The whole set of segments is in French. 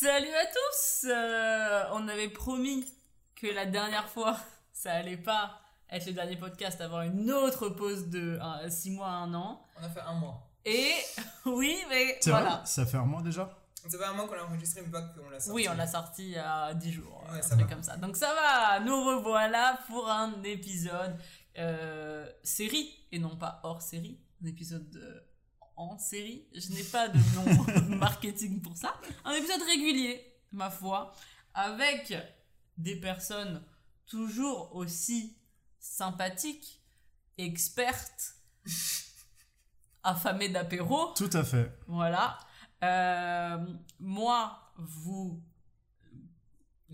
Salut à tous Euh, On avait promis que la dernière fois, ça allait pas être le dernier podcast, avoir une autre pause de 6 mois à 1 an. On a fait un mois. Et oui, mais C'est voilà. vrai Ça fait un mois déjà? Ça fait un mois qu'on l'a enregistré, mais pas qu'on l'a sorti. Oui, on l'a sorti il y a 10 jours, Ouais, un ça truc va. comme ça. Donc ça va, nous revoilà pour un épisode euh, série et non pas hors série. Un épisode euh, en série. Je n'ai pas de nom marketing pour ça. Un épisode régulier, ma foi, avec des personnes toujours aussi sympathiques, expertes, affamées d'apéro. Tout à fait. Voilà. Euh, moi, vous,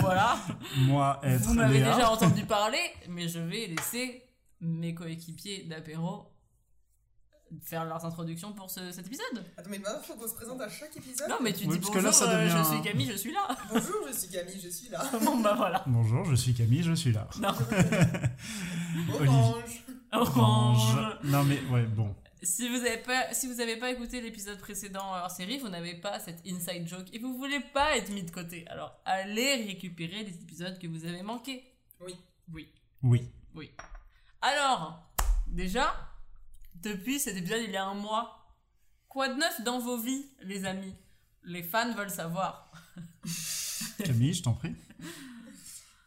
voilà. Moi, être Vous m'avez déjà entendu parler, mais je vais laisser mes coéquipiers d'apéro faire leurs introductions pour ce- cet épisode. Attends, mais maintenant, faut qu'on se présente à chaque épisode Non, mais tu Oui, dis parce bonjour, que là, ça euh, devient je suis Camille, je suis là. Bonjour, je suis Camille, je suis là. bon, bah voilà. Bonjour, je suis Camille, je suis là. Non. Orange. Orange. Non mais ouais, bon. Si vous n'avez pas, si vous avez pas écouté l'épisode précédent hors série, vous n'avez pas cette inside joke et vous voulez pas être mis de côté. Alors allez récupérer les épisodes que vous avez manqués. Oui. Oui. Oui. Oui. Alors, déjà, depuis cet épisode, il y a un mois, quoi de neuf dans vos vies, les amis? Les fans veulent savoir. Camille, je t'en prie.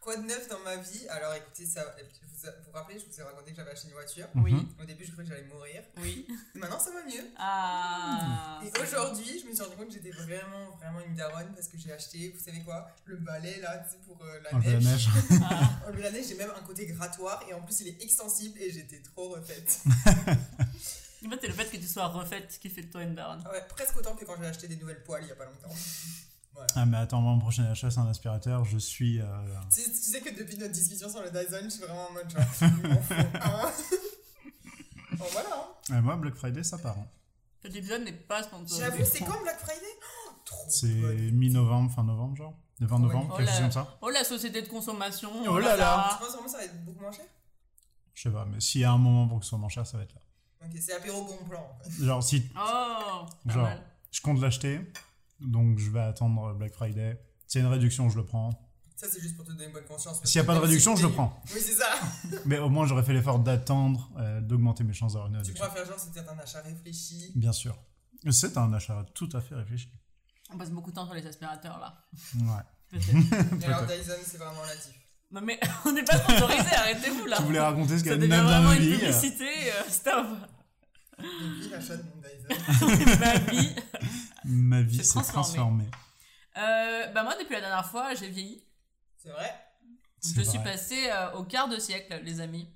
Quoi de neuf dans ma vie? Alors écoutez, ça, vous vous vous rappelez, je vous ai raconté que j'avais acheté une voiture. Oui. Au début, je croyais que j'allais mourir. oui. Maintenant, ça va mieux. Ah. Et aujourd'hui, je me suis rendu compte que j'étais vraiment, vraiment une daronne parce que j'ai acheté, vous savez quoi, le balai là, tu sais, pour euh, la Enlever la neige. neige. Ah. La neige, j'ai même un côté grattoir et en plus, il est extensible et j'étais trop refaite. En fait, c'est le fait que tu sois refaite qui fait de toi une daronne. Ouais, presque autant que quand j'ai acheté des nouvelles poêles il y a pas longtemps. Ah mais attends, mon prochain achat c'est un aspirateur, je suis... euh, Tu, tu sais que depuis notre discussion sur le Dyson, je suis vraiment en mode genre. Bon voilà. hein. euh, moi, Black Friday, ça part. hein. Cet épisode n'est pas sponsorisé. J'avoue, c'est quand Black Friday? Oh, C'est mi-novembre, fin novembre, genre Le 20 novembre, Oh quelque chose comme ça Oh la société de consommation. Oh là là. Tu penses vraiment que ça va être beaucoup moins cher? Je sais pas, mais s'il y a un moment pour que ce soit moins cher, ça va être là. Ok, c'est apéro bon plan en fait. Genre, si Oh, pas Genre. mal. je compte l'acheter, donc je vais attendre Black Friday. S'il y a une réduction, je le prends. Ça, c'est juste pour te donner une bonne conscience. S'il n'y a pas de réduction, tu je le prends. Oui, c'est ça. Mais au moins, j'aurais fait l'effort d'attendre, euh, d'augmenter mes chances d'avoir une Tu réduction. pourras faire genre, c'est peut-être un achat réfléchi. Bien sûr. C'est un achat tout à fait réfléchi. On passe beaucoup de temps sur les aspirateurs là. Ouais. Peut-être. Et alors, Dyson, c'est vraiment natif. non mais on n'est pas sponsorisé, arrêtez-vous là. Tu voulais raconter ce qu'il y Ça a de devient neuf dans vraiment une vie publicité. euh, stop. L'achat de. Ma vie. Ma vie s'est transformé. transformée. Euh, bah moi depuis la dernière fois j'ai vieilli. C'est vrai? Je suis vrai. passée euh, au quart de siècle les amis.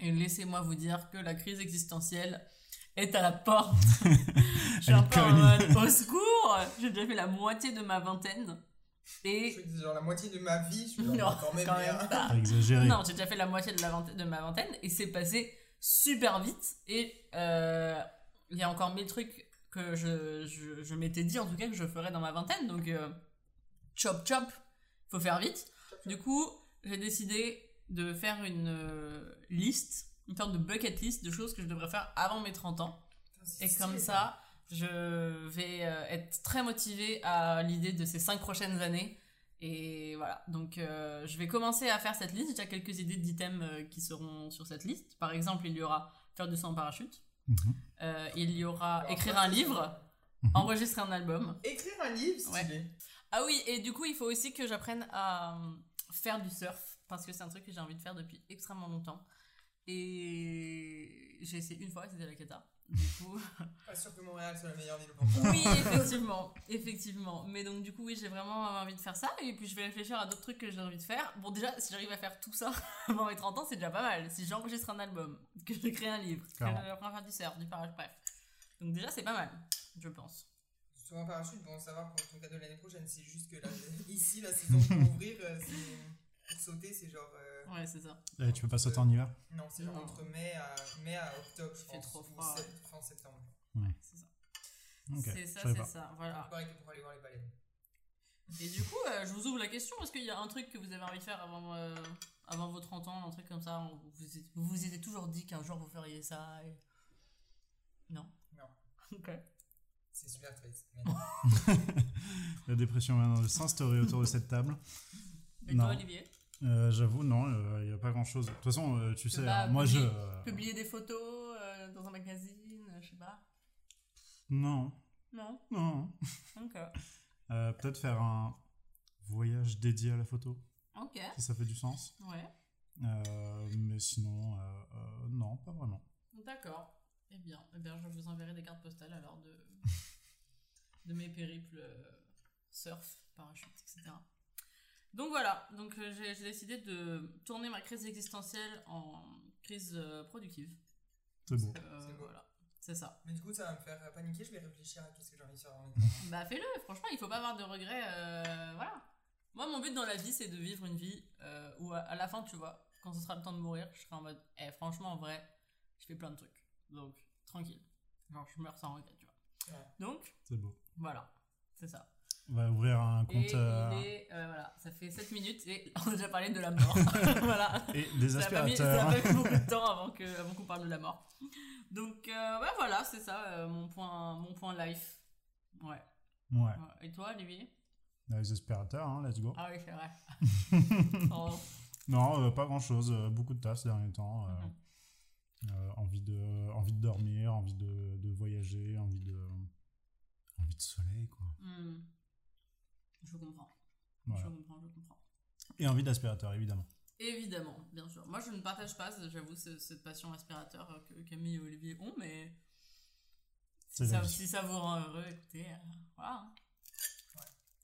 Et laissez-moi vous dire que la crise existentielle est à la porte. je suis un peu en mode au secours. J'ai déjà fait la moitié de ma vingtaine. Je Et que c'est genre la moitié de ma vie. Je suis genre, non, quand même, quand bien. même pas. Pas exagéré. Non, j'ai déjà fait la moitié de, la vingtaine, de ma vingtaine et c'est passé super vite. Et euh, il y a encore mille trucs que je, je, je m'étais dit en tout cas que je ferais dans ma vingtaine. Donc, euh, chop chop, faut faire vite. Du coup, j'ai décidé de faire une euh, liste, une sorte de bucket list de choses que je devrais faire avant mes 30 ans. Et comme ça, je vais être très motivée à l'idée de ces cinq prochaines années. Et voilà, donc euh, je vais commencer à faire cette liste. J'ai quelques idées d'items euh, qui seront sur cette liste. Par exemple, il y aura faire du saut en parachute. Mhm. Euh, il y aura Alors, écrire un livre, Mhm. enregistrer un album. Écrire un livre, stylé. Ah oui, et du coup, il faut aussi que j'apprenne à faire du surf. Parce que c'est un truc que j'ai envie de faire depuis extrêmement longtemps. Et j'ai essayé une fois, c'était la cata. Du coup, Pas sûr que Montréal soit la meilleure ville pour ça. Oui, effectivement, effectivement. Mais donc du coup, oui, j'ai vraiment envie de faire ça. Et puis je vais réfléchir à d'autres trucs que j'ai envie de faire. Bon, déjà, si j'arrive à faire tout ça avant mes 30 ans, c'est déjà pas mal. Si j'enregistre un album, que je crée un livre, que j'apprends à faire du surf, du parage, bref. Donc déjà, c'est pas mal, je pense. Sur un parachute, bon, va pour ton cadeau l'année prochaine. C'est juste que là, ici, la saison pour ouvrir, euh, c'est- pour sauter, c'est genre. euh, Ouais, c'est ça. Eh, tu peux pas sauter en hiver Non, c'est genre entre mai à, mai à octobre, je Il fait pense. trop ou froid, sept- ouais. fin septembre. C'est ça. Ok, c'est ça, c'est pas. ça. Voilà. Pareil que pour aller voir les baleines. Et du coup, euh, je vous ouvre la question. Est-ce qu'il y a un truc que vous avez envie de faire avant, euh, avant vos 30 ans Un truc comme ça Vous vous, êtes- vous vous étiez toujours dit qu'un jour vous feriez ça et... Non Non. Ok. C'est super triste. mais- La dépression vient dans le autour de cette table. Et Non. toi, Olivier? Euh, J'avoue, non, il n'y a pas grand chose. De toute façon, euh, tu sais, moi je. publier- euh, Publier des photos euh, dans un magazine, euh, je sais pas. Non, Non? Non. Ok. Euh, Peut-être faire un voyage dédié à la photo, Ok. si ça fait du sens. Ouais. Euh, mais sinon, euh, euh, non, pas vraiment. D'accord. Eh bien, eh bien, je vous enverrai des cartes postales alors de, de mes périples euh, surf, parachute, etc. Donc voilà, donc euh, j'ai décidé de tourner ma crise existentielle en crise euh, productive. C'est beau. Euh, C'est beau. voilà, c'est ça. Mais du coup, ça va me faire paniquer. Je vais réfléchir à qu'est-ce que j'ai envie de faire en même temps. Bah fais-le, franchement, il faut pas avoir de regrets. euh, voilà. Moi, mon but dans la vie, c'est de vivre une vie euh, où à, à la fin, tu vois, quand ce sera le temps de mourir, je serai en mode, eh, franchement, en vrai, je fais plein de trucs. Donc, tranquille. Genre, je meurs sans regret, tu vois. Ouais. Donc, C'est beau. voilà, c'est ça. On va ouvrir un compte. Et euh, il est, euh, voilà, ça fait 7 minutes et on a déjà parlé de la mort. voilà. Et des Ça a pas mis, ça aspirateurs. a pas mis beaucoup de temps avant que avant qu'on parle de la mort. Donc, euh, ouais, voilà, c'est ça, euh, mon point, mon point life. Ouais. Ouais, ouais. Et toi, Olivier? Les aspirateurs, hein, let's go. Ah oui, c'est vrai. Oh. Non, pas grand chose. beaucoup de taf ces derniers temps. euh, envie, de, envie de dormir, envie de, de voyager, envie de, envie de soleil, quoi. Hmm. Je comprends. Voilà. Je comprends, je comprends. Et envie d'aspirateur, évidemment. Évidemment, bien sûr. Moi, je ne partage pas, j'avoue, ce- cette passion aspirateur euh, que Camille et Olivier ont, mais si ça, vie. si ça vous rend heureux, écoutez, euh, voilà.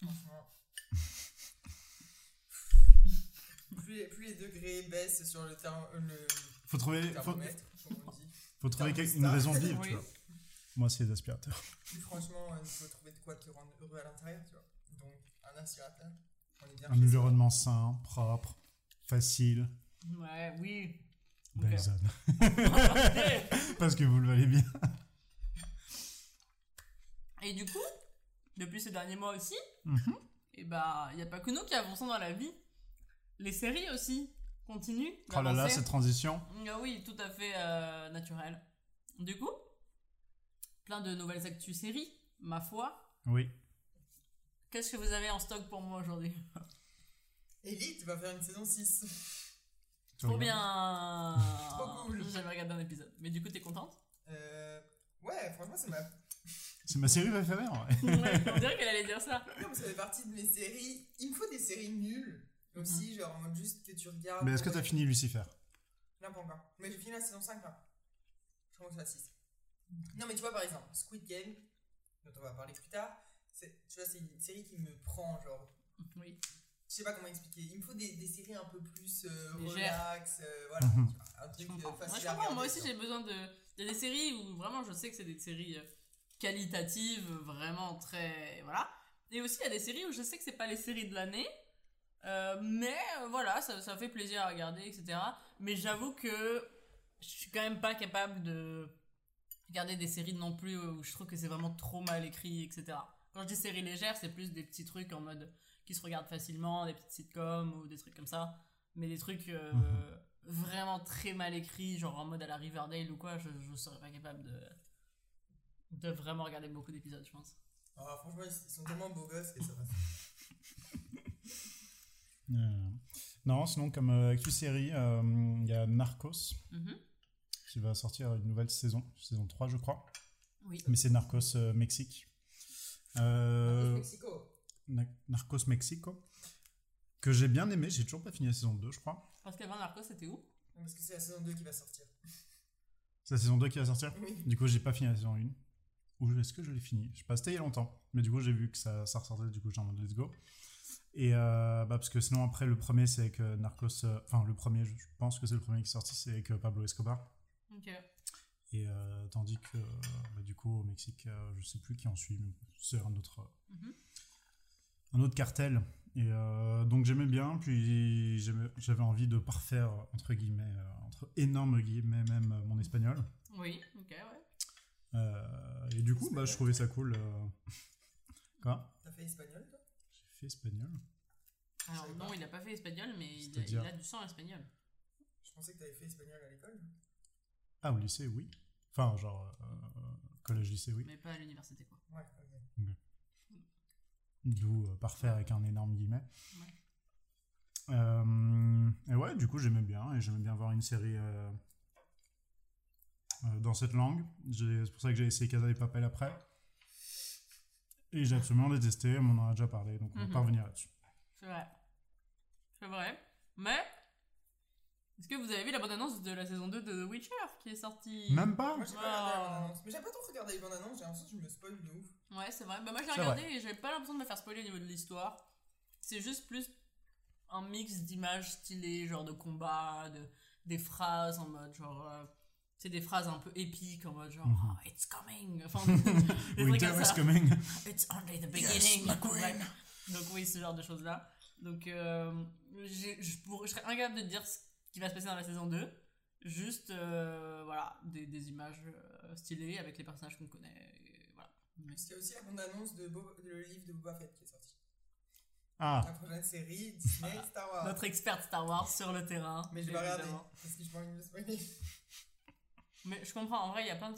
Franchement. plus, les, plus les degrés baissent sur le, therm- le Faut trouver, faut, thermomètre, comme on dit, faut trouver une raison de vivre, Oui. tu vois. Moi, c'est les aspirateurs. plus franchement, euh, il faut trouver de quoi te rendre heureux à l'intérieur, tu vois. Un aspirateur, on est bien Un chez soi. environnement sain, propre, facile, Ouais, oui. belle zone. Parce que vous le valez bien. Et du coup, depuis ces derniers mois aussi, Mhm. et bah, il n'y a pas que nous qui avançons dans la vie. Les séries aussi continuent. Oh là là, cette transition. Ah oui, tout à fait euh, naturel. Du coup, plein de nouvelles actus séries, ma foi. Oui. Qu'est-ce que vous avez en stock pour moi aujourd'hui Elite va faire une saison 6. Tu Trop bien Trop cool. J'avais regardé un épisode. Mais du coup, t'es contente Euh, ouais, franchement, ça m'a. C'est ma série préférée, en vrai. Ouais, On dirait qu'elle allait dire ça. Non, mais ça fait partie de mes séries. Il me faut des séries nulles aussi, genre en mode juste que tu regardes. Mais est-ce que t'as fini Lucifer Non, pas encore. Mais j'ai fini la saison 5 là. Je c'est la 6. Non, mais tu vois, par exemple, Squid Game, dont on va parler plus tard, c'est, tu vois, c'est une série qui me prend, genre. Oui. Je sais pas comment expliquer. Il me faut des, des séries un peu plus euh, relax, euh, voilà. Tu vois, un truc euh, Moi, facile je à comprends. Moi aussi, j'ai besoin de. Il y a des séries où vraiment je sais que c'est des séries euh, qualitatives, vraiment très. Voilà. Et aussi, il y a des séries où je sais que c'est pas les séries de l'année. euh, mais euh, voilà, ça, ça fait plaisir à regarder, etc. Mais j'avoue que je suis quand même pas capable de regarder des séries non plus où je trouve que c'est vraiment trop mal écrit, etc. Quand je dis séries légères, c'est plus des petits trucs en mode qui se regardent facilement, des petites sitcoms ou des trucs comme ça. Mais des trucs euh, Mhm. vraiment très mal écrits, genre en mode à la Riverdale ou quoi, je, je serais pas capable de, de vraiment regarder beaucoup d'épisodes, je pense. Ah, franchement, ils sont tellement beaux gosses que ça va. Euh, Non, sinon, comme euh, série, euh, il y a Narcos Mhm. qui va sortir une nouvelle saison, saison 3, je crois. Oui. Mais c'est Narcos euh, Mexique. Euh, Mexico. Na- Narcos Mexico. Que j'ai bien aimé, j'ai toujours pas fini la saison 2, je crois. Parce qu'avant Narcos, c'était où? Parce que c'est la saison 2 qui va sortir. C'est la saison 2 qui va sortir? Oui. Du coup, j'ai pas fini la saison 1. Ou est-ce que je l'ai fini? Je sais pas, c'était il y a longtemps. Mais du coup, j'ai vu que ça, ça ressortait, du coup, j'étais en mode let's go. Et euh, bah, parce que sinon, après, le premier, c'est avec Narcos. euh, Enfin, le premier, je pense que c'est le premier qui est sorti, c'est avec Pablo Escobar. Ok. Et euh, tandis que, euh, bah, du coup, au Mexique, euh, je sais plus qui en suit, mais c'est un autre, Mhm. un autre cartel. Et euh, donc j'aimais bien, puis j'avais envie de parfaire, entre guillemets, euh, entre énormes guillemets même, euh, mon espagnol. Oui, ok, ouais. Euh, et du coup, bah, je trouvais ça cool. euh. Quoi? T'as fait espagnol, toi? J'ai fait espagnol. Alors non, pas. il a pas fait espagnol, mais il a, il a du sang espagnol. Je pensais que t'avais fait espagnol à l'école. Ah, au lycée, oui. Enfin, genre, euh, collège, lycée, oui. mais pas à l'université quoi. Ouais, ok. D'où euh, parfait avec un énorme guillemet. Ouais. Euh, et ouais, du coup, j'aimais bien. Et j'aimais bien voir une série euh, euh, dans cette langue. C'est pour ça que j'ai essayé Casa des Papel après. Et j'ai absolument détesté. On en a déjà parlé, donc on va Mhm. pas revenir là-dessus. C'est vrai. C'est vrai. Mais. Est-ce que vous avez vu la bande-annonce de la saison 2 de The Witcher qui est sortie Même pas Moi j'ai pas regardé la bande-annonce. Mais j'aime pas trop regarder les bandes annonces, j'ai l'impression que je me spoil de ouf. Ouais, c'est vrai. Bah, moi, je l'ai C'est regardé et j'avais pas l'impression de me faire spoiler au niveau de l'histoire. C'est juste plus un mix d'images stylées, genre de combat, de, des phrases en mode genre. euh, c'est des phrases un peu épiques en mode genre Mhm. Oh, It's coming Enfin, des trucs Winter comme is ça. coming. It's only the Yes, beginning. my queen. Ouais. Donc oui, ce genre de choses-là. Donc euh, j'ai- je, pourrais- je serais incapable de dire ce qui va se passer dans la saison 2. Juste, euh, voilà, des, des images euh, stylées avec les personnages qu'on connaît. et voilà. Mais- Parce qu'il y a aussi la bande-annonce de le livre de Boba Fett qui est sorti. Ah, La prochaine série, Disney, Star Wars. Notre experte Star Wars sur le terrain. Mais je vais regarder. Parce que je pas envie de spoiler. Mais je comprends, en vrai, il y a plein de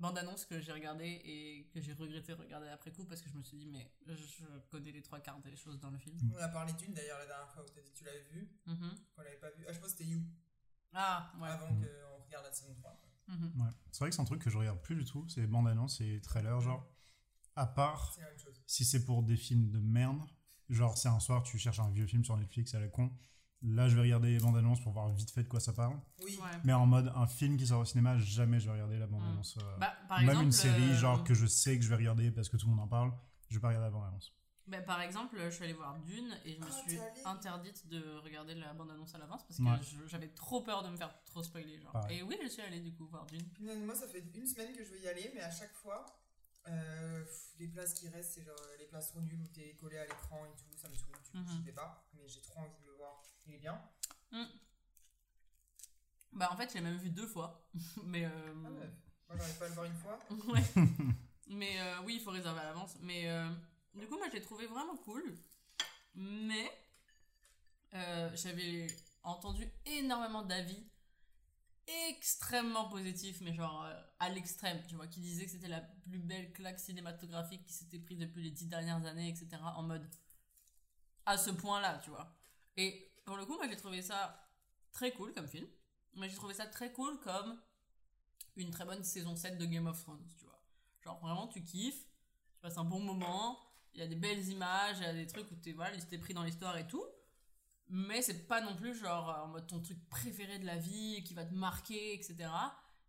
bandes annonces que j'ai regardées et que j'ai regretté de regarder après coup parce que je me suis dit, mais je connais les trois quarts des choses dans le film. On a parlé d'une d'ailleurs la dernière fois où t'as dit que tu l'avais vue. Mhm. On l'avait pas vue. Ah, je pense que c'était You. Ah, ouais. Avant Mhm. qu'on regarde la saison 3. Mhm. ouais. C'est vrai que c'est un truc que je regarde plus du tout. C'est les bandes annonces et les trailers, genre. À part si c'est pour des films de merde, genre c'est un soir, tu cherches un vieux film sur Netflix à la con. Là, je vais regarder les bandes annonces pour voir vite fait de quoi ça parle. Oui. Ouais. Mais en mode un film qui sort au cinéma, jamais je vais regarder la bande annonce. euh, Bah, par Même exemple, une série, euh, genre que je sais que je vais regarder parce que tout le monde en parle, je vais pas regarder la bande annonce. bah, par exemple, je suis allée voir Dune et je me Ah, suis interdite de regarder la bande-annonce à l'avance parce que Ouais. j'avais trop peur de me faire trop spoiler. Genre. Pareil. Et oui, je suis allée du coup voir Dune. Moi, ça fait une semaine que je veux y aller, mais à chaque fois, euh, les places qui restent, c'est genre les places trop nulles où t'es collé à l'écran et tout, ça me saoule. Du coup, j'y vais pas, mais j'ai trop envie de le voir. Il est bien. Bah, en fait, je l'ai même vu deux fois. Mais. euh, Ah ouais. Moi, j'arrive pas à le voir une fois. Ouais. Mais euh, oui, il faut réserver à l'avance. Mais euh, du coup, moi, je l'ai trouvé vraiment cool. Mais j'avais entendu énormément d'avis extrêmement positifs, mais genre à l'extrême, tu vois, qui disaient que c'était la plus belle claque cinématographique qui s'était prise depuis les dix dernières années, etc. En mode à ce point-là, tu vois. Et pour le coup, moi, j'ai trouvé ça très cool comme film. Mais j'ai trouvé ça très cool comme une très bonne saison 7 de Game of Thrones, tu vois. Genre vraiment tu kiffes, tu passes un bon moment, il y a des belles images, il y a des trucs où t'es voilà, t'es pris dans l'histoire et tout. Mais c'est pas non plus genre en mode ton truc préféré de la vie qui va te marquer, etc.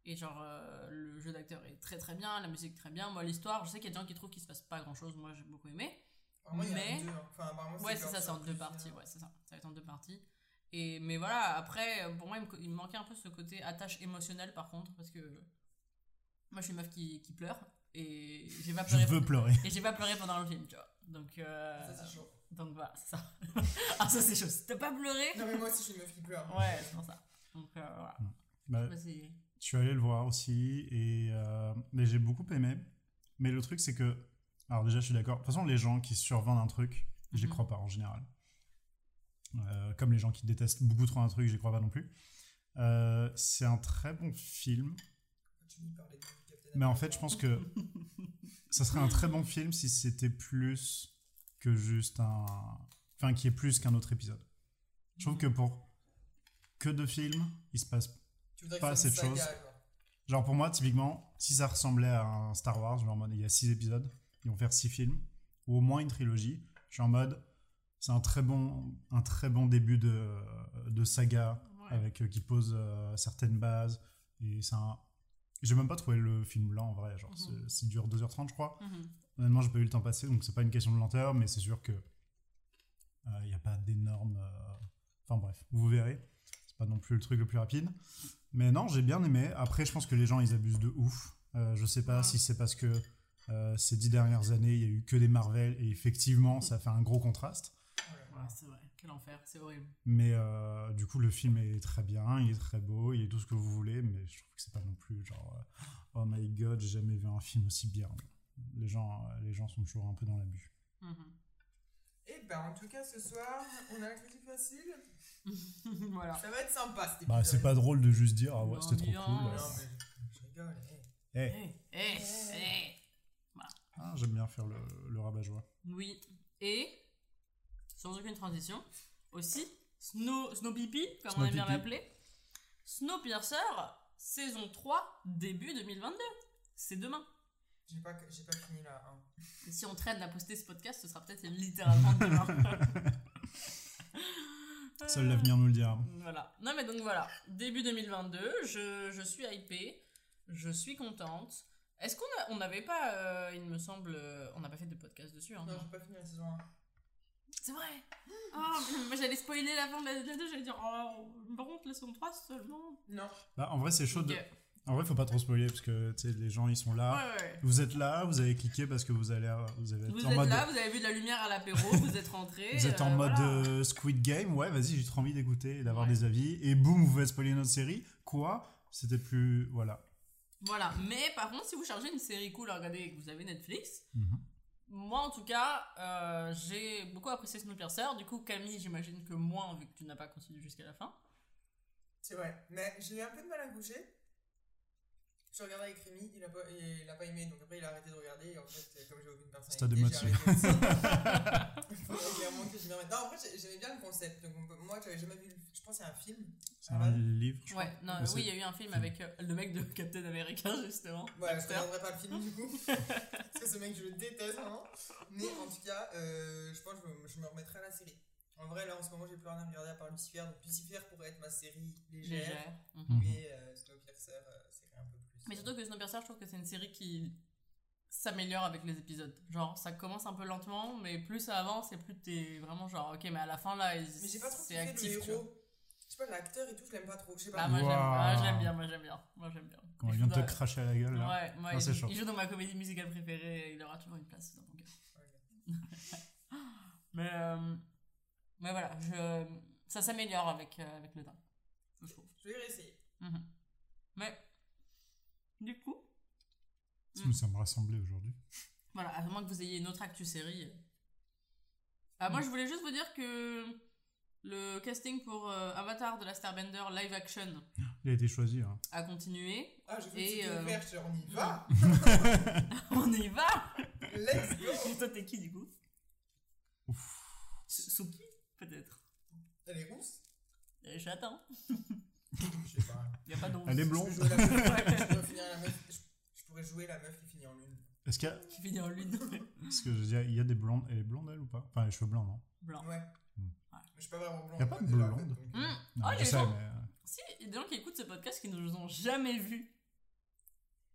Et genre euh, le jeu d'acteur est très très bien, la musique très bien. Moi l'histoire, je sais qu'il y a des gens qui trouvent qu'il se passe pas grand chose, moi j'ai beaucoup aimé. Apparemment, il y en a Mais- deux. hein. Enfin, apparemment, Ouais, c'est ça, c'est en deux parties. Ouais, c'est ça. Ça va être en deux parties. Et, mais voilà, après, pour moi, il me, co- il me manquait un peu ce côté attache émotionnelle, par contre, parce que moi, je suis une meuf qui, qui pleure, et j'ai pas Je pleuré. veux pleurer. Et j'ai pas pleuré pendant le film, tu vois. Donc, euh, Ça, c'est chaud. donc voilà, c'est ça. ah, ça, c'est chaud. T'as pas pleuré? Non, mais moi aussi, je suis une meuf qui pleure. Ouais, c'est pour ça. Donc, euh, voilà. Bah, Vas-y. je suis allé le voir aussi et, euh, mais j'ai beaucoup aimé. Mais le truc, c'est que. Alors, déjà, je suis d'accord. De toute façon, les gens qui survendent un truc, j'y Mhm. crois pas en général. Euh, comme les gens qui détestent beaucoup trop un truc, j'y crois pas non plus. Euh, c'est un très bon film, Tu parlais de mais en fait, je pense que ça serait un très bon film si c'était plus que juste un. Enfin, qui est plus qu'un autre épisode. Je trouve que pour que deux films, il se passe pas que ce soit cette une saga, chose. genre. Pour moi, typiquement, si ça ressemblait à un Star Wars, genre il y a six épisodes, ils vont faire six films, ou au moins une trilogie, je suis en mode, c'est un très bon, un très bon début de, de saga, Ouais. avec, euh, qui pose euh, certaines bases, et c'est un... J'ai même pas trouvé le film lent en vrai, genre Mhm. c'est- c'est dure 2h30 je crois. Mhm. Honnêtement, j'ai pas eu le temps passer, donc c'est pas une question de lenteur, mais c'est sûr que il n'y a pas d'énormes. euh, Enfin bref, vous verrez. C'est pas non plus le truc le plus rapide. Mais non, j'ai bien aimé. Après, je pense que les gens ils abusent de ouf. Euh, je sais pas si c'est parce que euh, ces dix dernières années, il y a eu que des Marvel et effectivement, ça fait un gros contraste. Ouais, c'est vrai. Quel enfer, c'est horrible. Mais euh, du coup, le film est très bien, il est très beau, il est tout ce que vous voulez, mais je trouve que c'est pas non plus genre euh, oh my god, j'ai jamais vu un film aussi bien. Les gens, les gens sont toujours un peu dans l'abus. Mhm. Et ben, en tout cas, ce soir, on a un critique facile. voilà. Ça va être sympa cet épisode. Bah, c'est pas drôle de juste dire ah ouais, c'était trop cool. Non, mais je, je rigole. eh. Eh, Eh, eh, eh. Ah, j'aime bien faire le, le rabat-joie. Oui. Et, sans aucune transition, aussi, Snow, Snowpipi, comme on aime bien l'appeler. Snowpiercer, saison 3, début 2022. C'est demain. J'ai pas, j'ai pas fini là. hein. Et si on traîne à poster ce podcast, ce sera peut-être littéralement demain. Seul l'avenir nous le dira. Voilà. Non mais donc voilà, début 2022, je, je suis hypée, je suis contente. Est-ce qu'on a, on n'avait pas, euh, il me semble, euh, on n'a pas fait de podcast dessus. Hein, Non, j'ai pas fini la saison 1. C'est vrai. Oh, moi j'allais spoiler la fin de la 2, j'allais dire, oh, par contre la saison 3 seulement. Non. Bah, en vrai, c'est chaud. de-. En vrai, faut pas trop spoiler parce que tu sais, les gens ils sont là. Ouais, ouais. Vous êtes là, vous avez cliqué parce que vous allez, vous être Vous en êtes mode. là, vous avez vu de la lumière à l'apéro, vous êtes rentrés. Vous êtes en euh, mode voilà. euh, Squid Game, ouais, vas-y, j'ai trop envie d'écouter et d'avoir Ouais. des avis. Et boum, vous faites spoiler notre série. Quoi? C'était plus. Voilà. Voilà, mais par contre, si vous cherchez une série cool à regarder et que vous avez Netflix, Mhm. moi en tout cas, euh, j'ai beaucoup apprécié Snowpiercer. Du coup, Camille, j'imagine que moins, vu que tu n'as pas continué jusqu'à la fin. C'est vrai. Mais j'ai eu un peu de mal à coucher. Je regardais avec Rémi, il a, pas, il a pas aimé, donc après il a arrêté de regarder. Et en fait, comme j'ai aucune Stade aussi. Il faudrait clairement que remette. Non, en vrai, j'ai- j'aimais bien le concept. Donc, moi, j'avais jamais vu. Je pense qu'il y a un film. C'est un livre, je crois. Ouais, non, oui, il y a eu un film avec euh, le mec de Captain America, justement. Ouais, je regarderai pas le film du coup. Parce que ce mec, je le déteste vraiment. Mais en tout cas, euh, je pense que je me, je me remettrai à la série. En vrai, là en ce moment, j'ai plus rien à regarder à part Lucifer. Donc Lucifer pourrait être ma série légère. Légère. Mhm. Mais euh, Snowpiercer, euh, c'est un peu plus. Mais surtout que Snowpiercer, je trouve que c'est une série qui s'améliore avec les épisodes. Genre, ça commence un peu lentement, mais plus ça avance et plus t'es vraiment genre, ok, mais à la fin là, ils- Mais j'ai pas trop c'est actif. le héros. Je sais pas, l'acteur et tout, je l'aime pas trop. Je sais pas. moi j'aime Waouh. ah, je l'aime bien, moi j'aime bien. Moi j'aime bien. Quand il Il vient de te cracher à la gueule, là. Ouais, moi Ah, il, joue, chaud. il joue dans ma comédie musicale préférée, il aura toujours une place dans mon cœur. Mais, euh, mais voilà, je, ça s'améliore avec, euh, avec le temps, je trouve. Je vais réessayer. Mhm. Mais, du coup, Si nous sommes rassemblés aujourd'hui. Voilà, à moins que vous ayez une autre actu série. Ah, moi, je voulais juste vous dire que le casting pour euh, Avatar de la Starbender live action Il a été choisi. hein. a continué. Ah, veux que euh, ouvert, je on y va. On y va Let's go. Et toi, t'es qui du coup? Ouf. S- Suki Peut-être? Elle est rousse? J'attends. Je sais pas. Il a pas d'once. Elle est Je blonde. peux jouer la meuf- je pourrais finir la meuf- je- je pourrais jouer la meuf qui finit en lune. Est-ce qu'il y a. Qui finit en lune. Est-ce que je veux dire, il y a des blondes. Elle est blonde, elle ou pas? Enfin, les cheveux blancs, non? Blanc. Ouais. Hmm. Mais je suis pas vraiment blonde. Y a pas de déjà, en blonde. fait, donc, euh, Hmm. Non, Oh, je les sais, gens mais. euh, Si, il y a des gens qui écoutent ce podcast qui ne nous ont jamais vus.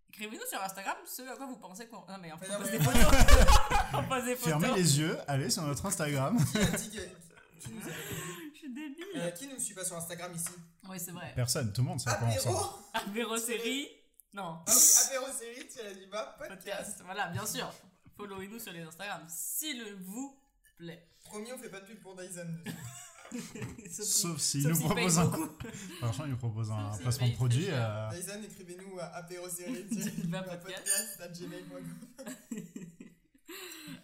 Écrivez-nous sur Instagram ce à quoi vous pensez qu'on. Non, mais on Mais pose non, des mais- photos. on pose des photos. Fermez les yeux, allez sur notre Instagram. Qui a dit que- qui nous a- suis débile. Euh, Qui ne me suit pas sur Instagram ici? Oui, c'est vrai. Personne, tout le monde sait on ressemble. Apéro Apéro série. Non. Ah oui, apéro série, tu as dit bas, podcast. Podcast. Voilà, bien sûr. Followez-nous sur les Instagram s'il vous plaît. Promis, on fait pas de pub pour Dyson. Sauf s'il sauf nous propose un. Franchement, il nous propose un Sauf s'il placement de produit. euh, Dyson, écrivez-nous à apéro série. Podcast.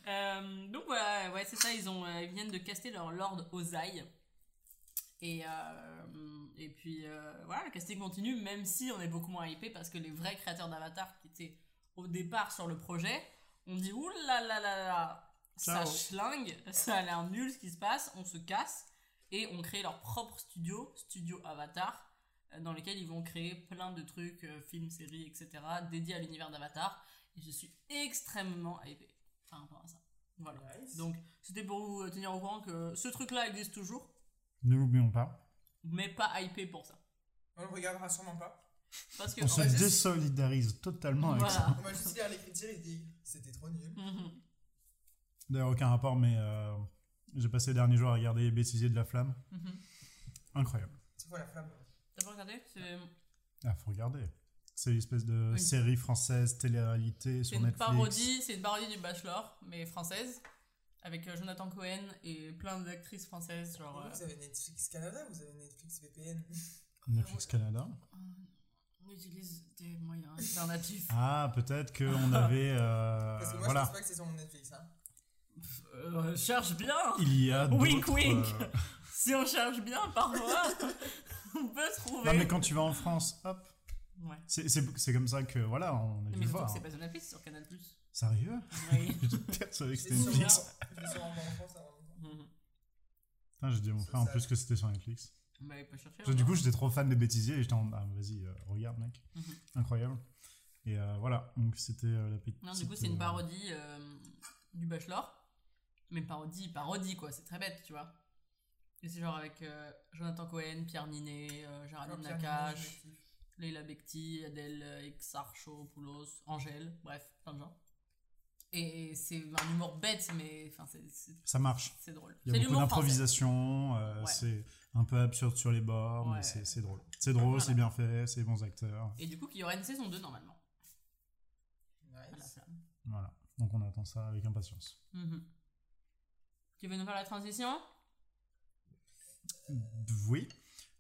Euh, donc voilà, ouais, c'est ça. Ils, ont, euh, ils viennent de caster leur Lord Ozai. Et, euh, et puis euh, voilà, le casting continue, même si on est beaucoup moins hypé parce que les vrais créateurs d'Avatar qui étaient au départ sur le projet, on dit ouh là là là là, ça schlingue, ça a l'air nul ce qui se passe, on se casse et on crée leur propre studio, Studio Avatar, euh, dans lequel ils vont créer plein de trucs, films, séries, etc., dédiés à l'univers d'Avatar. Et je suis extrêmement hypé par rapport à ça. Voilà. Nice. Donc, c'était pour vous tenir au courant que ce truc-là existe toujours, Ne l'oublions pas. mais pas hypé pour ça. On le regardera sûrement pas. Parce que. On se juste- désolidarise totalement avec ça. On va juste lire les critiques et dire c'était trop nul. Mhm. D'ailleurs, aucun rapport, mais euh, j'ai passé les derniers jours à regarder les bêtisiers de la flamme. Mhm. Incroyable. C'est quoi la flamme T'as pas regardé? C'est Ah, faut regarder. C'est une espèce de Oui. série française, télé-réalité c'est sur Netflix. parodie, c'est une parodie du Bachelor, mais française, avec euh, Jonathan Cohen et plein d'actrices françaises, genre. euh, Vous avez Netflix Canada vous avez Netflix VPN Netflix Canada. on utilise des moyens alternatifs. Ah, peut-être qu'on avait. euh, Parce que moi je voilà. pense pas que c'est sur mon Netflix. Hein. Euh, cherche bien Il y a. Wink, wink. euh, Si on cherche bien, parfois, on peut trouver. Non, mais quand tu vas en France, hop, Ouais. C'est- C'est c'est comme ça que, voilà, on a Mais surtout que c'est pas sur Netflix, c'est sur Canal+. Sérieux? Oui. J'étais persuadé que Je c'était Netflix. je l'ai sûrement en France avant longtemps. Mhm. Putain, J'ai dit à mon frère en plus que c'était sur Netflix. Bah. Parce que on du va. coup, j'étais trop fan des bêtisiers et j'étais en. Ah, vas-y, euh, regarde, mec. Mhm. Incroyable. Et euh, voilà, donc c'était euh, la petite. Non, du coup, c'est une parodie euh, du Bachelor. Mais parodie, parodie, quoi. C'est très bête, tu vois. Et c'est genre avec euh, Jonathan Cohen, Pierre Ninet, Géraldine Pierre Nakache. Leila Bekti, Adèle Exarchopoulos, Angèle, bref, plein de gens. Et c'est un humour bête, mais enfin, c'est- c'est Ça marche. c'est drôle. Il y C'est a beaucoup d'improvisation, euh, Ouais. c'est un peu absurde sur les bords, Ouais. mais c'est c'est drôle. C'est drôle, Voilà. c'est bien fait, c'est des bons acteurs. Et du coup, qu'il y aura une saison 2 normalement. Nice. Voilà, donc on attend ça avec impatience. Mhm. Tu veux nous faire la transition? Oui,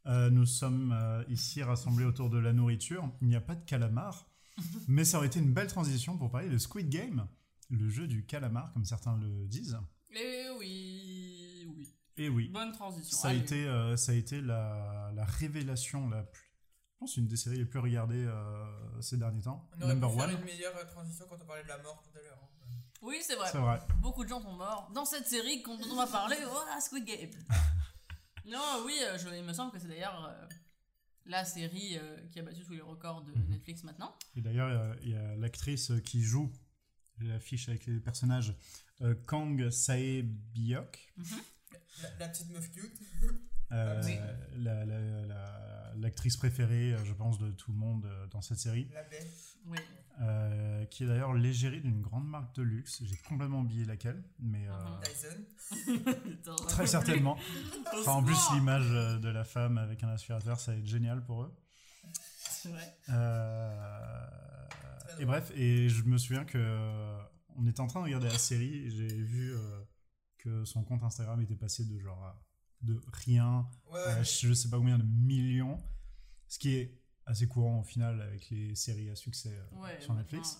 Euh, nous sommes euh, ici rassemblés autour de la nourriture. Il n'y a pas de calamar, mais ça aurait été une belle transition pour parler de Squid Game, le jeu du calamar, comme certains le disent. Eh oui, oui. Et oui, Bonne transition. ça a été, euh, ça a été la, la révélation la plus. Je pense une des séries les plus regardées euh, ces derniers temps. On aurait Number pu faire one. une meilleure euh, transition quand on parlait de la mort tout à l'heure. hein. Oui, c'est vrai. Beaucoup de gens sont morts. Dans cette série dont on va parler, oh, Squid Game. non, oui, je- il me semble que c'est d'ailleurs euh, la série euh, qui a battu tous les records de Mhm. Netflix maintenant. Et d'ailleurs, il y a- il y a, l'actrice qui joue l'affiche avec les personnages, euh, Kang Sae Biok. La, la petite meuf cute. Euh, Oui. la- la- la- l'actrice préférée, euh, je pense, de tout le monde euh, dans cette série, La. Oui. euh, qui est d'ailleurs l'égérie d'une grande marque de luxe. J'ai complètement oublié laquelle, mais euh, Mhm. Très certainement. Enfin, en plus, l'image de la femme avec un aspirateur, ça va être génial pour eux. C'est vrai. Euh, Et bref, et je me souviens que euh, on était en train de regarder la série et j'ai vu euh, que son compte Instagram était passé de genre à- de rien Ouais, à je sais pas combien de millions, ce qui est assez courant au final avec les séries à succès euh, Ouais, sur Netflix.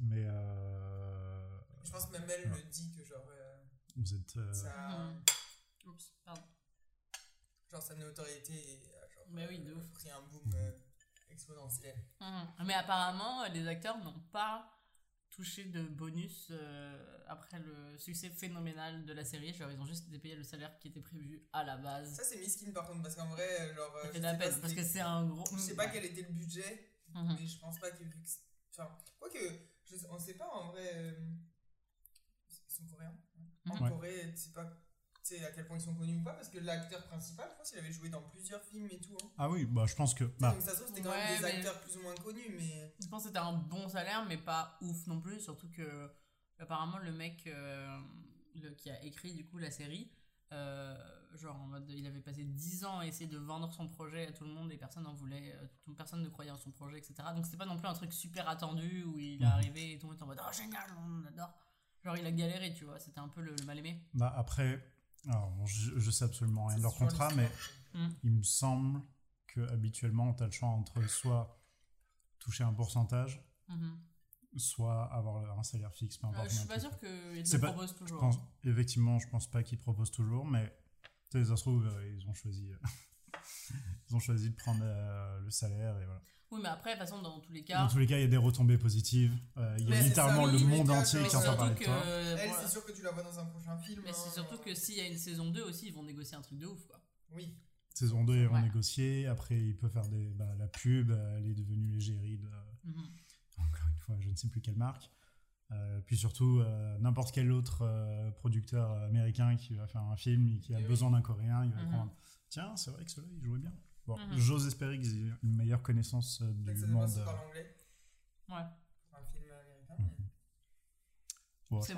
Mais euh, Je pense que même elle me dit que genre, euh, vous êtes euh, ça, Mhm. Oups, pardon. genre sa notoriété genre, Mais oui, de euh, ouf. pris un boom euh, exponentiel. Mhm. Mais apparemment, les acteurs n'ont pas touché de bonus euh, après le succès phénoménal de la série. Genre, ils ont juste été payés le salaire qui était prévu à la base. Ça c'est miskin par contre parce qu'en vrai genre euh, Ça fait de la sais pas peine parce que c'est un gros. je sais pas quel était le budget Mhm. mais je pense pas c'est- enfin quoique je on sait pas en vrai euh, ils sont coréens en. Ouais. Corée tu sais pas sais à quel point ils sont connus ou pas parce que l'acteur principal je pense qu'il avait joué dans plusieurs films et tout hein. Ah oui, bah je pense que bah, donc ça se trouve c'était quand Ouais, même des mais- acteurs plus ou moins connus mais Je pense que c'était un bon salaire, mais pas ouf non plus. Surtout que, apparemment, le mec euh, le- qui a écrit du coup la série, euh, genre en mode, il avait passé 10 ans à essayer de vendre son projet à tout le monde et personne n'en voulait, euh, tout- personne ne croyait en son projet, etc. Donc c'était pas non plus un truc super attendu où il est Mhm. arrivé et tout le monde était en mode, oh génial, on adore. Genre il a galéré, tu vois, c'était un peu le, le mal aimé. bah après alors, je, je sais absolument rien de leur contrat, mais l'histoire. il me semble que habituellement tu as le choix entre soit toucher un pourcentage, Mhm. soit avoir un salaire fixe, peu Euh, importe. je suis pas fais. qu'ils C'est le pas- proposent Je toujours. pense, effectivement, je pense pas qu'ils proposent toujours, mais ça se trouve, euh, ils ont choisi, euh, ils ont choisi de prendre euh, le salaire et voilà. Oui, mais après, de toute façon, dans tous les Dans cas. tous les cas, il y a des retombées positives. Euh, il y a littéralement ça, le monde entier qui parler de que. toi. elle voilà. c'est sûr que tu la vois dans un prochain film Mais c'est hein. surtout que s'il y a une saison 2 aussi, ils vont négocier un truc de ouf, quoi. oui Saison 2, ils vont négocier. Après, il peut faire des, bah, la pub. euh, Elle est devenue l'égérie de, Mhm. encore une fois, je ne sais plus quelle marque. Euh, puis surtout, euh, n'importe quel autre euh, producteur américain qui va faire un film et qui a Et oui. besoin d'un coréen, il va Mhm. prendre. Tiens, c'est vrai que celui-là, il jouait bien. Bon, Mhm. j'ose espérer qu'ils aient une meilleure connaissance euh, du ça monde. si tu euh, anglais Ouais, pour un film américain mais- bon, C'est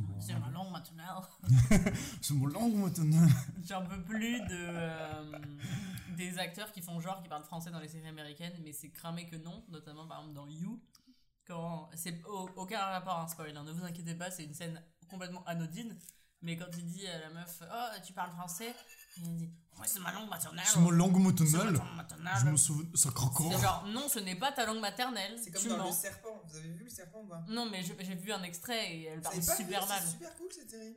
bons. c'est ma langue maternelle. Ils sont bons langues maintenant. J'en peux plus de, euh, des acteurs qui font genre qui parlent français dans les séries américaines, mais c'est cramé que non, notamment par exemple dans You. Quand c'est au- aucun rapport à un spoil, hein, ne vous inquiétez pas, c'est une scène complètement anodine. Mais quand il dit à la meuf, oh tu parles français, il dit, c'est ma langue maternelle. C'est mon langue C'est ma maternelle. langue maternelle. Je me souviens. Ça croque. Genre non, ce n'est pas ta langue maternelle. c'est comme tu dans mens. le serpent vous avez vu le serpent ou pas? Non mais j'ai vu un extrait et elle parle super vu, mal. c'est super cool cette série?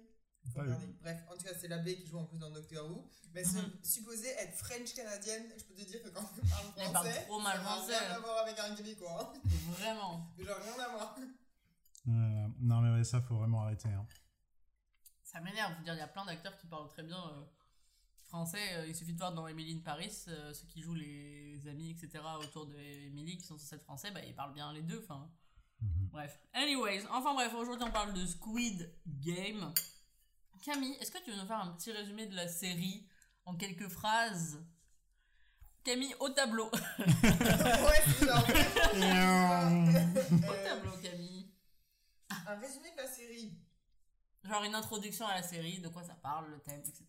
Pas. Bref, en tout cas, c'est l'abbé qui joue en plus dans Doctor Who. Mais c'est Mhm. supposé être French-canadienne. Je peux te dire que quand elle parle Elle français, parle trop mal ça n'a français. rien à voir avec un québécois. hein. Vraiment. Mais Genre rien à voir. Euh, non, mais ouais, ça, faut vraiment arrêter. hein. Ça m'énerve. Je veux dire, il y a plein d'acteurs qui parlent très bien euh, français. Euh, il suffit de voir dans Emily in Paris, euh, ceux qui jouent les amis, etc. autour de Emily, qui sont censés être français, bah, ils parlent bien les deux. Enfin, Mhm. bref. Anyways, enfin bref, aujourd'hui on parle de Squid Game. Camille, est-ce que tu veux nous faire un petit résumé de la série en quelques phrases? Camille, au tableau. ouais, c'est au tableau, Camille. un résumé de la série. Genre une introduction à la série, de quoi ça parle, le thème, etc.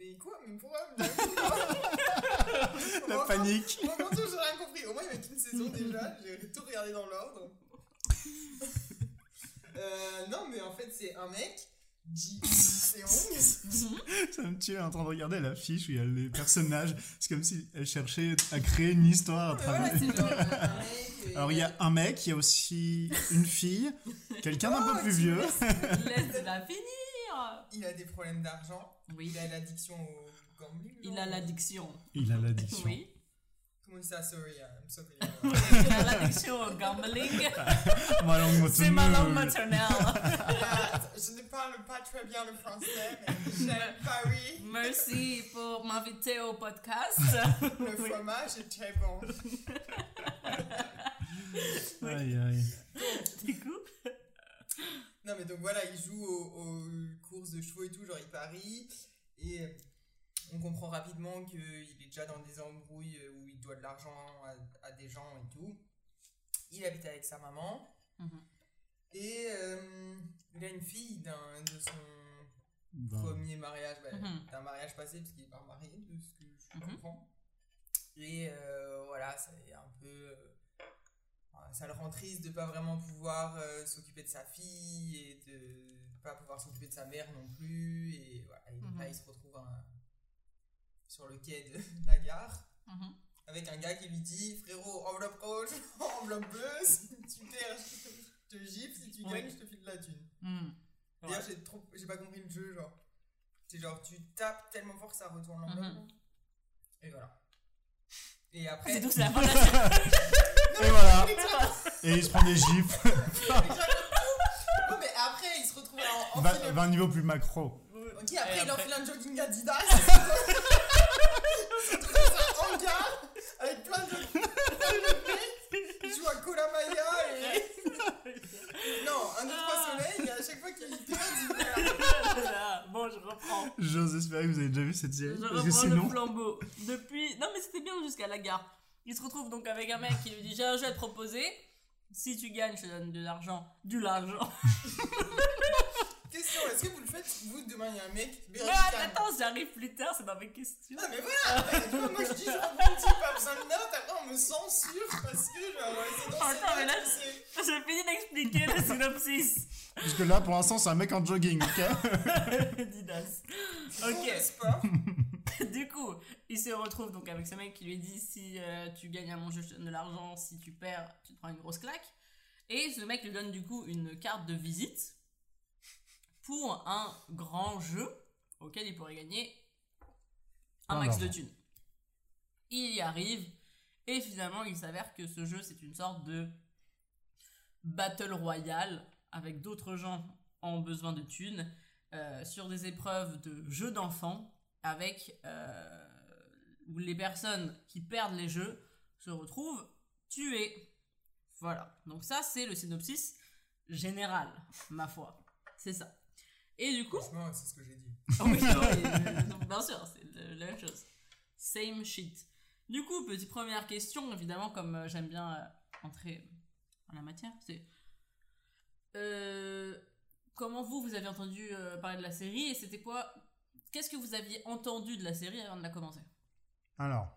Mais quoi Mais pourquoi La panique. Moi, non, j'ai rien compris. Au moins, il y avait qu'une saison déjà. J'ai tout regardé dans l'ordre. Euh, non, mais en fait, c'est un mec, Ji Seong. Ça me tue en train de regarder la fiche où il y a les personnages. C'est comme si elle cherchait à créer une histoire à travers. et- Alors il y a un mec, il y a aussi une fille, quelqu'un d'un Oh, peu plus tu vieux. Laisse-la finir Il a des problèmes d'argent. Oui, Il a l'addiction au gambling. il a l'addiction. Il a l'addiction. Oui. Comment ça, sorry, I'm sorry. Il a l'addiction au gambling. Ma langue C'est ma langue maternelle. je ne parle pas très bien le français, mais j'aime Paris. Merci pour m'inviter au podcast. Le fromage est très bon. Aïe aïe. Du coup, Non, mais donc voilà, il joue aux, aux courses de chevaux et tout, genre il parie. Et euh, on comprend rapidement qu'il est déjà dans des embrouilles euh, où il doit de l'argent à, à des gens et tout. Il habite avec sa maman. Mhm. Et euh, il a une fille d'un, de son premier mariage, bah, Mhm. d'un mariage passé, parce qu'il est pas marié, de ce que je Mhm. comprends. Et euh, voilà, c'est un peu. Ça le rend triste de pas vraiment pouvoir euh, s'occuper de sa fille et de pas pouvoir s'occuper de sa mère non plus. Et et Mhm. là, il se retrouve hein, sur le quai de la gare Mhm. avec un gars qui lui dit Frérot, enveloppe rouge, enveloppe bleue, si tu perds, je te gifle, si tu Oui. gagnes, je te file de la thune. Hmm. D'ailleurs, j'ai trop, j'ai pas compris le jeu, genre. C'est genre, tu tapes tellement fort que ça retourne l'enveloppe. Mhm. Et voilà. Et après. C'est tout, c'est la fin de la série. Non, Et voilà. Et il se prend des gifles. Non, mais après, il se retrouve en, en 20, film. 20 niveaux plus macro. Ok, après, Et il après- enfile un jogging Adidas. il se retrouve dans un hangar avec plein de, plein de mecs. Il joue à Kolamaya et. Non, un, deux, trois soleils, et à chaque fois qu'il perd, il perd. Voilà. Bon, je reprends. J'ose espérer que vous avez déjà vu cette Je série. Parce que reprends le flambeau. Depuis. Non, mais c'était bien jusqu'à la gare. Il se retrouve donc avec un mec qui lui dit J'ai un jeu à te proposer. Si tu gagnes, je te donne de l'argent. Du l'argent. Question, est-ce que vous le faites, vous, demain, il y a un mec, Mais attends, j'arrive plus tard, c'est dans mes questions. Ah, mais voilà Moi, je dis, je petit pas besoin de notes, après, on me censure parce que, genre, c'est dans Attends, mais là, c'est... J'ai fini d'expliquer le synopsis. Parce que là, pour l'instant, c'est un mec en jogging, ok Didas. Ok. Ok. sport. Du coup, il se retrouve donc avec ce mec qui lui dit si euh, tu gagnes à mon jeu, je te donne de l'argent, si tu perds, tu te prends une grosse claque. Et ce mec lui donne du coup une carte de visite pour un grand jeu auquel il pourrait gagner un max de thunes. Il y arrive et finalement il s'avère que ce jeu c'est une sorte de battle royale avec d'autres gens en besoin de thunes euh, sur des épreuves de jeux d'enfants avec euh, où les personnes qui perdent les jeux se retrouvent tuées. Voilà. Donc ça c'est le synopsis général, ma foi. C'est ça. Et du coup, Franchement, c'est ce que j'ai dit. ah oui, bien sûr, c'est la même chose. Same shit. Du coup, petite première question, évidemment, comme euh, j'aime bien euh, entrer en la matière, c'est euh, comment vous, vous avez entendu parler de la série et c'était quoi Qu'est-ce que vous aviez entendu de la série avant de la commencer? Alors,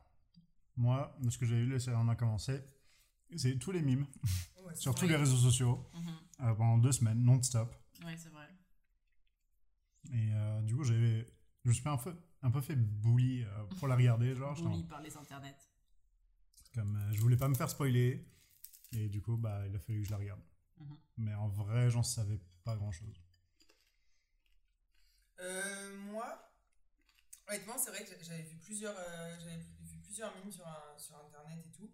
moi, de ce que j'ai vu, la série en a commencé, c'est tous les mimes Ouais, sur vrai. tous les réseaux sociaux euh, pendant deux semaines, non-stop. Oui, c'est vrai. Et euh, du coup, j'avais, je me suis un peu, un peu fait bully euh, pour la regarder, genre. Bully par les internets. Comme euh, je voulais pas me faire spoiler. Et du coup, bah, il a fallu que je la regarde. Mhm. Mais en vrai, j'en savais pas grand chose. Euh, moi, honnêtement, c'est vrai que j'avais vu plusieurs, euh, j'avais vu plusieurs mimes sur, un- sur internet et tout,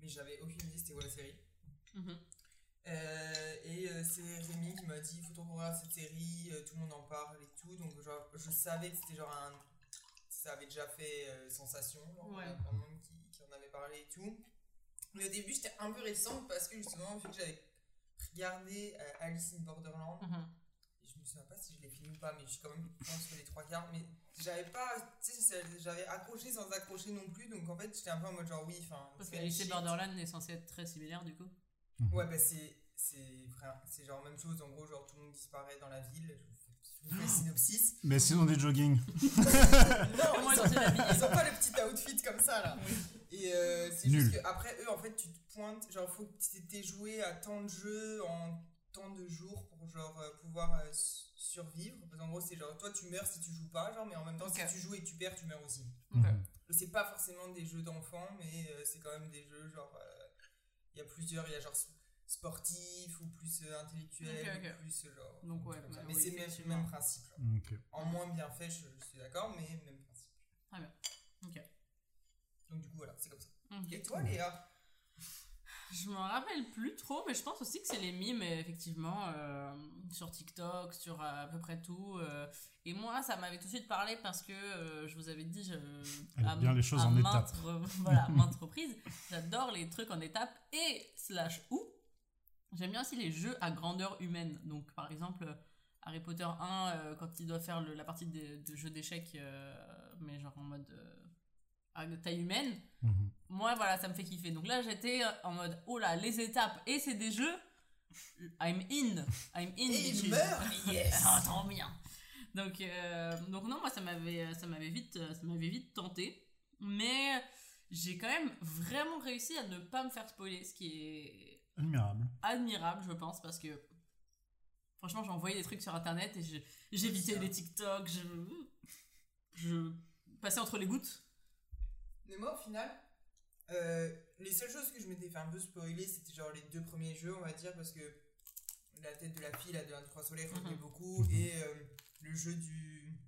mais j'avais aucune idée c'était quoi la série. Mhm. Euh, et euh, c'est Rémi qui m'a dit il faut trop qu'on regarde cette série, euh, tout le monde en parle et tout, donc genre, je savais que c'était genre un. Ça avait déjà fait euh, sensation, genre, Ouais. il y a plein de monde qui, qui en avait parlé et tout. Mais au début, j'étais un peu réticente parce que justement, vu que j'avais regardé euh, Alice in Borderland, Mhm. et je me souviens pas si je l'ai fini ou pas, mais je suis quand même, je pense que les trois quarts, mais j'avais pas, tu sais, j'avais accroché sans accrocher non plus, donc en fait, j'étais un peu en mode genre oui, enfin. Parce qu'Alice shit. Borderland est censé être très similaire du coup. Ouais, bah c'est. C'est genre même chose, en gros, genre tout le monde disparaît dans la ville. Je vous fais, le synopsis. Mais sinon, des jogging. non, Moi, ils, ont, ils ont pas le petit outfit comme ça là. Et euh, c'est juste qu'après, eux, en fait, tu te pointes, genre, faut que tu t'aies joué à tant de jeux en tant de jours pour genre euh, pouvoir euh, su- survivre. Parce qu'en gros, c'est genre, toi tu meurs si tu joues pas, genre, mais en même temps, si tu joues et que tu perds, tu meurs aussi. Ok. Mhm. C'est pas forcément des jeux d'enfants, mais euh, c'est quand même des jeux genre. euh, Il y a plusieurs, il y a genre sportif ou plus euh, intellectuel, ou plus euh, genre. Donc, ouais, mais oui, c'est le même, principe. En moins bien fait, je, je suis d'accord, mais même principe. Ok. Donc du coup, voilà, c'est comme ça. Et toi, Léa? Je m'en rappelle plus trop, mais je pense aussi que c'est les mimes, effectivement, euh, sur TikTok, sur à peu près tout. euh, et moi, ça m'avait tout de suite parlé parce que euh, je vous avais dit, je, à aime bien les choses à en maintes étapes. voilà, maintes reprises, j'adore les trucs en étapes et slash ou. J'aime bien aussi les jeux à grandeur humaine. Donc, par exemple, Harry Potter 1, euh, quand il doit faire le- la partie de, de jeu d'échecs, euh, mais genre en mode euh, à taille humaine, Mhm. moi voilà ça me fait kiffer. Donc là j'étais en mode oh là les étapes et c'est des jeux I'm in I'm in Et il meurt. Yes. Ah, trop bien. Donc euh, donc non moi ça m'avait ça m'avait vite ça m'avait vite tenté. Mais j'ai quand même vraiment réussi à ne pas me faire spoiler ce qui est Admirable. admirable je pense parce que franchement j'envoyais des trucs sur internet et j'évitais les TikTok je je passais entre les gouttes Mais moi, au final, euh, les seules choses que je m'étais fait un peu spoiler, c'était genre les deux premiers jeux, on va dire, parce que la tête de la fille, là, de 1, 2, 3 soleil, revenait Mhm. beaucoup, et euh, le jeu du.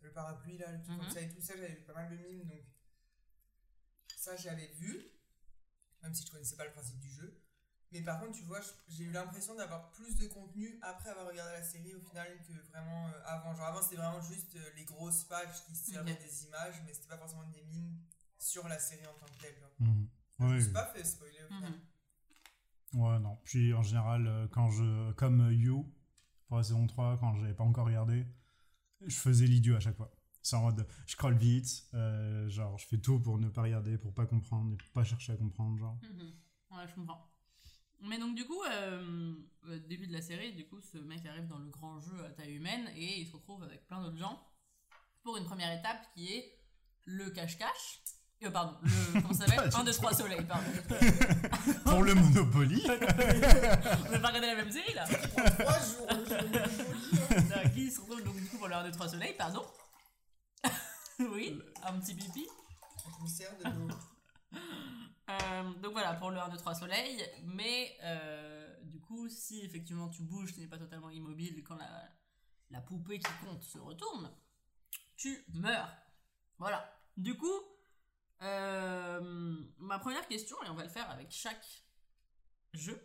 le parapluie, là, le truc comme Mhm. ça et tout ça, j'avais vu pas mal de mimes, donc. Ça, j'avais vu, même si je connaissais pas le principe du jeu. Mais par contre, tu vois, j'ai eu l'impression d'avoir plus de contenu après avoir regardé la série au final que vraiment euh, avant. Genre avant, c'était vraiment juste euh, les grosses pages qui servaient des images, mais c'était pas forcément des mimes sur la série en tant que telle. genre. Mhm. Je me Oui. suis pas fait spoiler au final. Mhm. Ouais, non. Puis en général, euh, quand je. Comme You, pour la saison 3, quand j'avais pas encore regardé, je faisais l'idiot à chaque fois. C'est en mode. Je scroll vite, euh, genre, je fais tout pour ne pas regarder, pour pas comprendre, et pour pas chercher à comprendre, genre. Mhm. Ouais, je comprends. Mais donc, du coup, euh, au début de la série, du coup, ce mec arrive dans le grand jeu à taille humaine et il se retrouve avec plein d'autres gens pour une première étape qui est le cache-cache. Euh, pardon, le. Comment ça s'appelle 1, 2, 3 soleil, pardon. pour le Monopoly On va pas regarder la même série là Trois jours, le jeu Monopoly. Non, Qui se retrouve donc du coup pour le 1, 2, 3 soleil, pardon. oui, un petit pipi. Je me sers de l'eau. Euh, donc voilà, pour le 1, 2, 3 soleil, mais euh, du coup, si effectivement tu bouges, tu n'es pas totalement immobile quand la, la poupée qui compte se retourne, tu meurs. Voilà. Du coup, euh, ma première question, et on va le faire avec chaque jeu,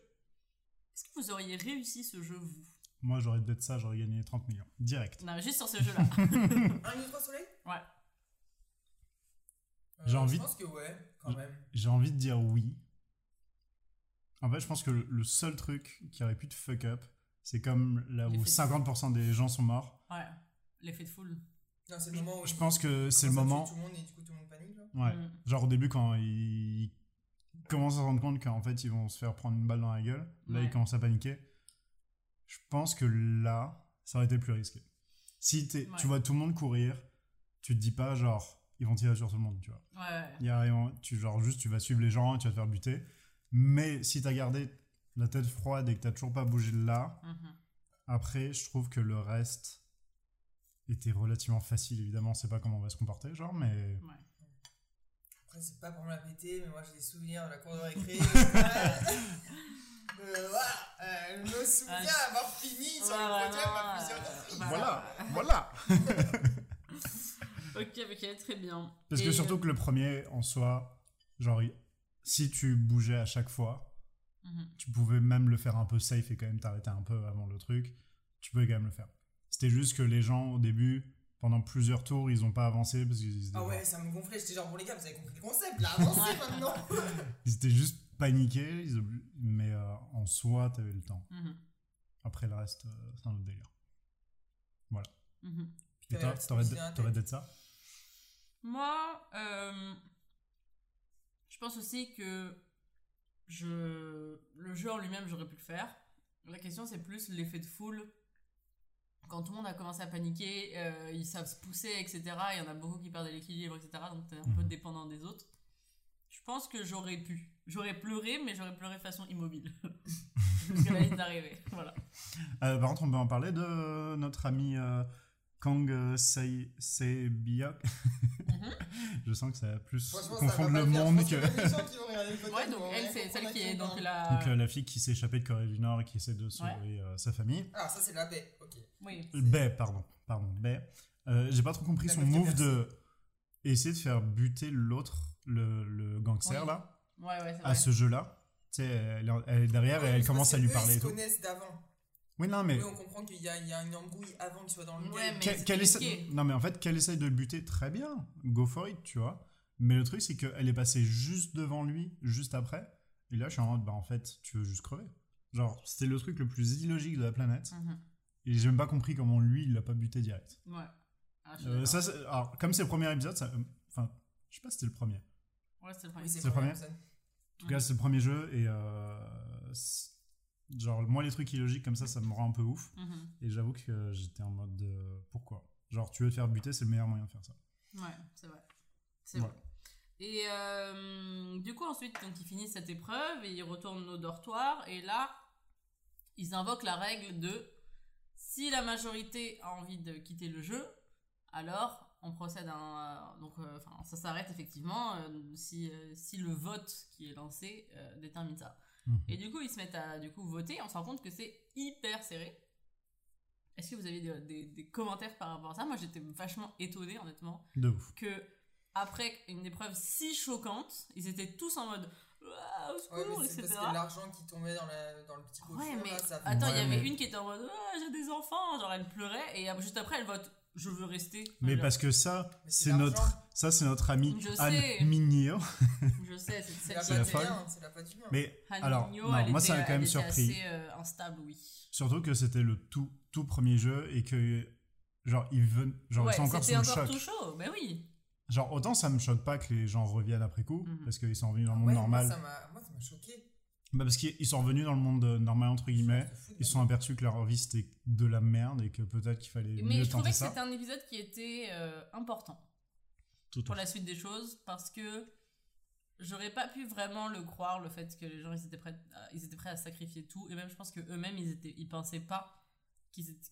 est-ce que vous auriez réussi ce jeu, vous? Moi, j'aurais peut-être ça, j'aurais gagné 30 millions. Direct. Non, juste sur ce jeu-là. Un et trois soleils? Ouais. Euh, J'ai envie Je de- pense que ouais, quand même. J'ai envie de dire oui. En fait, je pense que le, seul truc qui aurait pu te fuck up, c'est comme là où L'effet de- 50% des gens sont morts. Ouais, l'effet de foule. Non, c'est le moment où. Je pense que c'est le moment. Tout le monde et du coup tout le monde panique. Genre. Ouais. Mm. Genre au début, quand ils commencent à se rendre compte qu'en fait ils vont se faire prendre une balle dans la gueule, là Ouais. ils commencent à paniquer. Je pense que là, ça aurait été plus risqué. Si Ouais. tu vois tout le monde courir, tu te dis pas genre ils vont tirer sur tout le monde, tu vois. Ouais. Il y a rien- tu genre juste tu vas suivre les gens et tu vas te faire buter. Mais si t'as gardé la tête froide et que t'as toujours pas bougé de là, Mhm. après je trouve que le reste était relativement facile. Évidemment, on sait pas comment on va se comporter, genre, mais Ouais. Après, c'est pas pour me la péter, mais moi j'ai des souvenirs de la cour de récré. Euh, voilà, euh, je me souviens Ah, avoir fini sur le podium à plusieurs euh, reprises. Voilà, voilà. Ok, ok, très bien. Parce que Et, surtout que le premier, en soi, genre, si tu bougeais à chaque fois, Mhm. tu pouvais même le faire un peu safe et quand même t'arrêter un peu avant le truc. Tu pouvais quand même le faire. C'était juste que les gens, au début, pendant plusieurs tours, ils ont pas avancé parce qu'ils étaient, Ah ouais, ça me gonflait. J'étais genre, bon les gars, vous avez compris le concept là, avancez maintenant. ils étaient juste paniqués. ils Mais euh, en soi, t'avais le temps. Mhm. Après, le reste, euh, c'est un autre délire. Mhm. Et T'avais toi, t'aurais d'être ça? Moi, euh, je pense aussi que je, le jeu en lui-même, j'aurais pu le faire. La question, c'est plus l'effet de foule. Quand tout le monde a commencé à paniquer, euh, ils savent se pousser, etc. Il y en a beaucoup qui perdaient l'équilibre, etc. Donc t'es un peu Mhm. dépendant des autres. Je pense que j'aurais pu. J'aurais pleuré, mais j'aurais pleuré de façon immobile. Jusqu'à la d'arrivée. Voilà. Euh, Par contre, on peut en parler de notre ami euh, Kang euh, Sei- Sebiok. Mhm. Je sens que ça va plus confondre le monde que. Ouais, donc elle, c'est celle qui à est donc la. Donc euh, la fille qui s'est échappée de Corée du Nord et qui essaie de sauver euh, sa famille. Alors ça c'est la baie, ok. Oui. Bae, pardon. Pardon, Bae. Euh, J'ai pas trop compris La son a move de essayer de faire buter l'autre, le, le gangster Oui. là, Ouais, ouais, c'est à vrai. ce jeu-là. Tu sais, elle, est- elle est derrière et elle commence à lui parler Ils se connaissent d'avant. Oui, non, mais. Oui, on comprend qu'il y, a- il y a une embrouille avant qu'il soit dans le Ouais, game. mais- essaie-. Non, mais en fait, qu'elle essaye de le buter, très bien. Go for it, tu vois. Mais le truc, c'est qu'elle est passée juste devant lui, juste après. Et là, je suis en mode, bah en fait, tu veux juste crever. Genre, c'était le truc le plus illogique de la planète. Mhm. Et j'ai même pas compris comment lui, il l'a pas buté direct. Ouais. Ah, Euh, ça, alors, comme c'est le premier épisode, ça, euh, enfin, je sais pas si c'était le premier. Ouais, c'était le premier. Oui, c'est le premier. En tout cas, c'est le premier jeu et euh, genre moi les trucs illogiques comme ça, ça me rend un peu ouf. Mhm. Et j'avoue que j'étais en mode euh, pourquoi? Genre tu veux te faire buter, c'est le meilleur moyen de faire ça. Ouais, c'est vrai. C'est vrai. Et euh, du coup, ensuite, donc, ils finissent cette épreuve et ils retournent au dortoir. Et là, ils invoquent la règle de si la majorité a envie de quitter le jeu, alors on procède à un. Donc, euh, enfin, ça s'arrête effectivement si, si le vote qui est lancé détermine ça. Mhm. Et du coup, ils se mettent à du coup voter. On se rend compte que c'est hyper serré. Est-ce que vous avez des, des- des commentaires par rapport à ça? Moi, j'étais vachement étonnée, honnêtement De ouf. que après une épreuve si choquante, ils étaient tous en mode Ah, au Ouais, secours, c'est etc. parce que l'argent qui tombait dans, la, dans le petit pot de Ouais, mais là, ça fait- attends, il y Ouais, avait mais- une qui était en mode Ah, j'ai des enfants, genre elle pleurait, et juste après elle vote Je veux rester. Mais parce que ça, c'est notre, ça c'est notre ami. Anne Mignot. Je sais, c'est la qui la folle. c'est la. Mais Han alors, Minho, non, elle moi ça était- m'a quand même surpris. assez euh, instable, oui. Surtout que c'était le tout, tout premier jeu et que genre ils ven- genre ouais, ils sont encore sous le encore choc. tout chaud, mais oui. Genre autant ça me choque pas que les gens reviennent après coup Mhm. parce qu'ils sont revenus dans le Ah monde ouais, normal. Moi, ça m'a ça choqué. Bah parce qu'ils ils sont revenus dans le monde euh, normal entre guillemets. Ça Ils se sont aperçus que leur vie c'était de la merde et que peut-être qu'il fallait Mais mieux je trouvais que ça. c'était un épisode qui était euh, important. Tout pour la suite des choses parce que j'aurais pas pu vraiment le croire le fait que les gens ils étaient prêts à, ils étaient prêts à sacrifier tout. Et même je pense que eux-mêmes ils étaient ils pensaient pas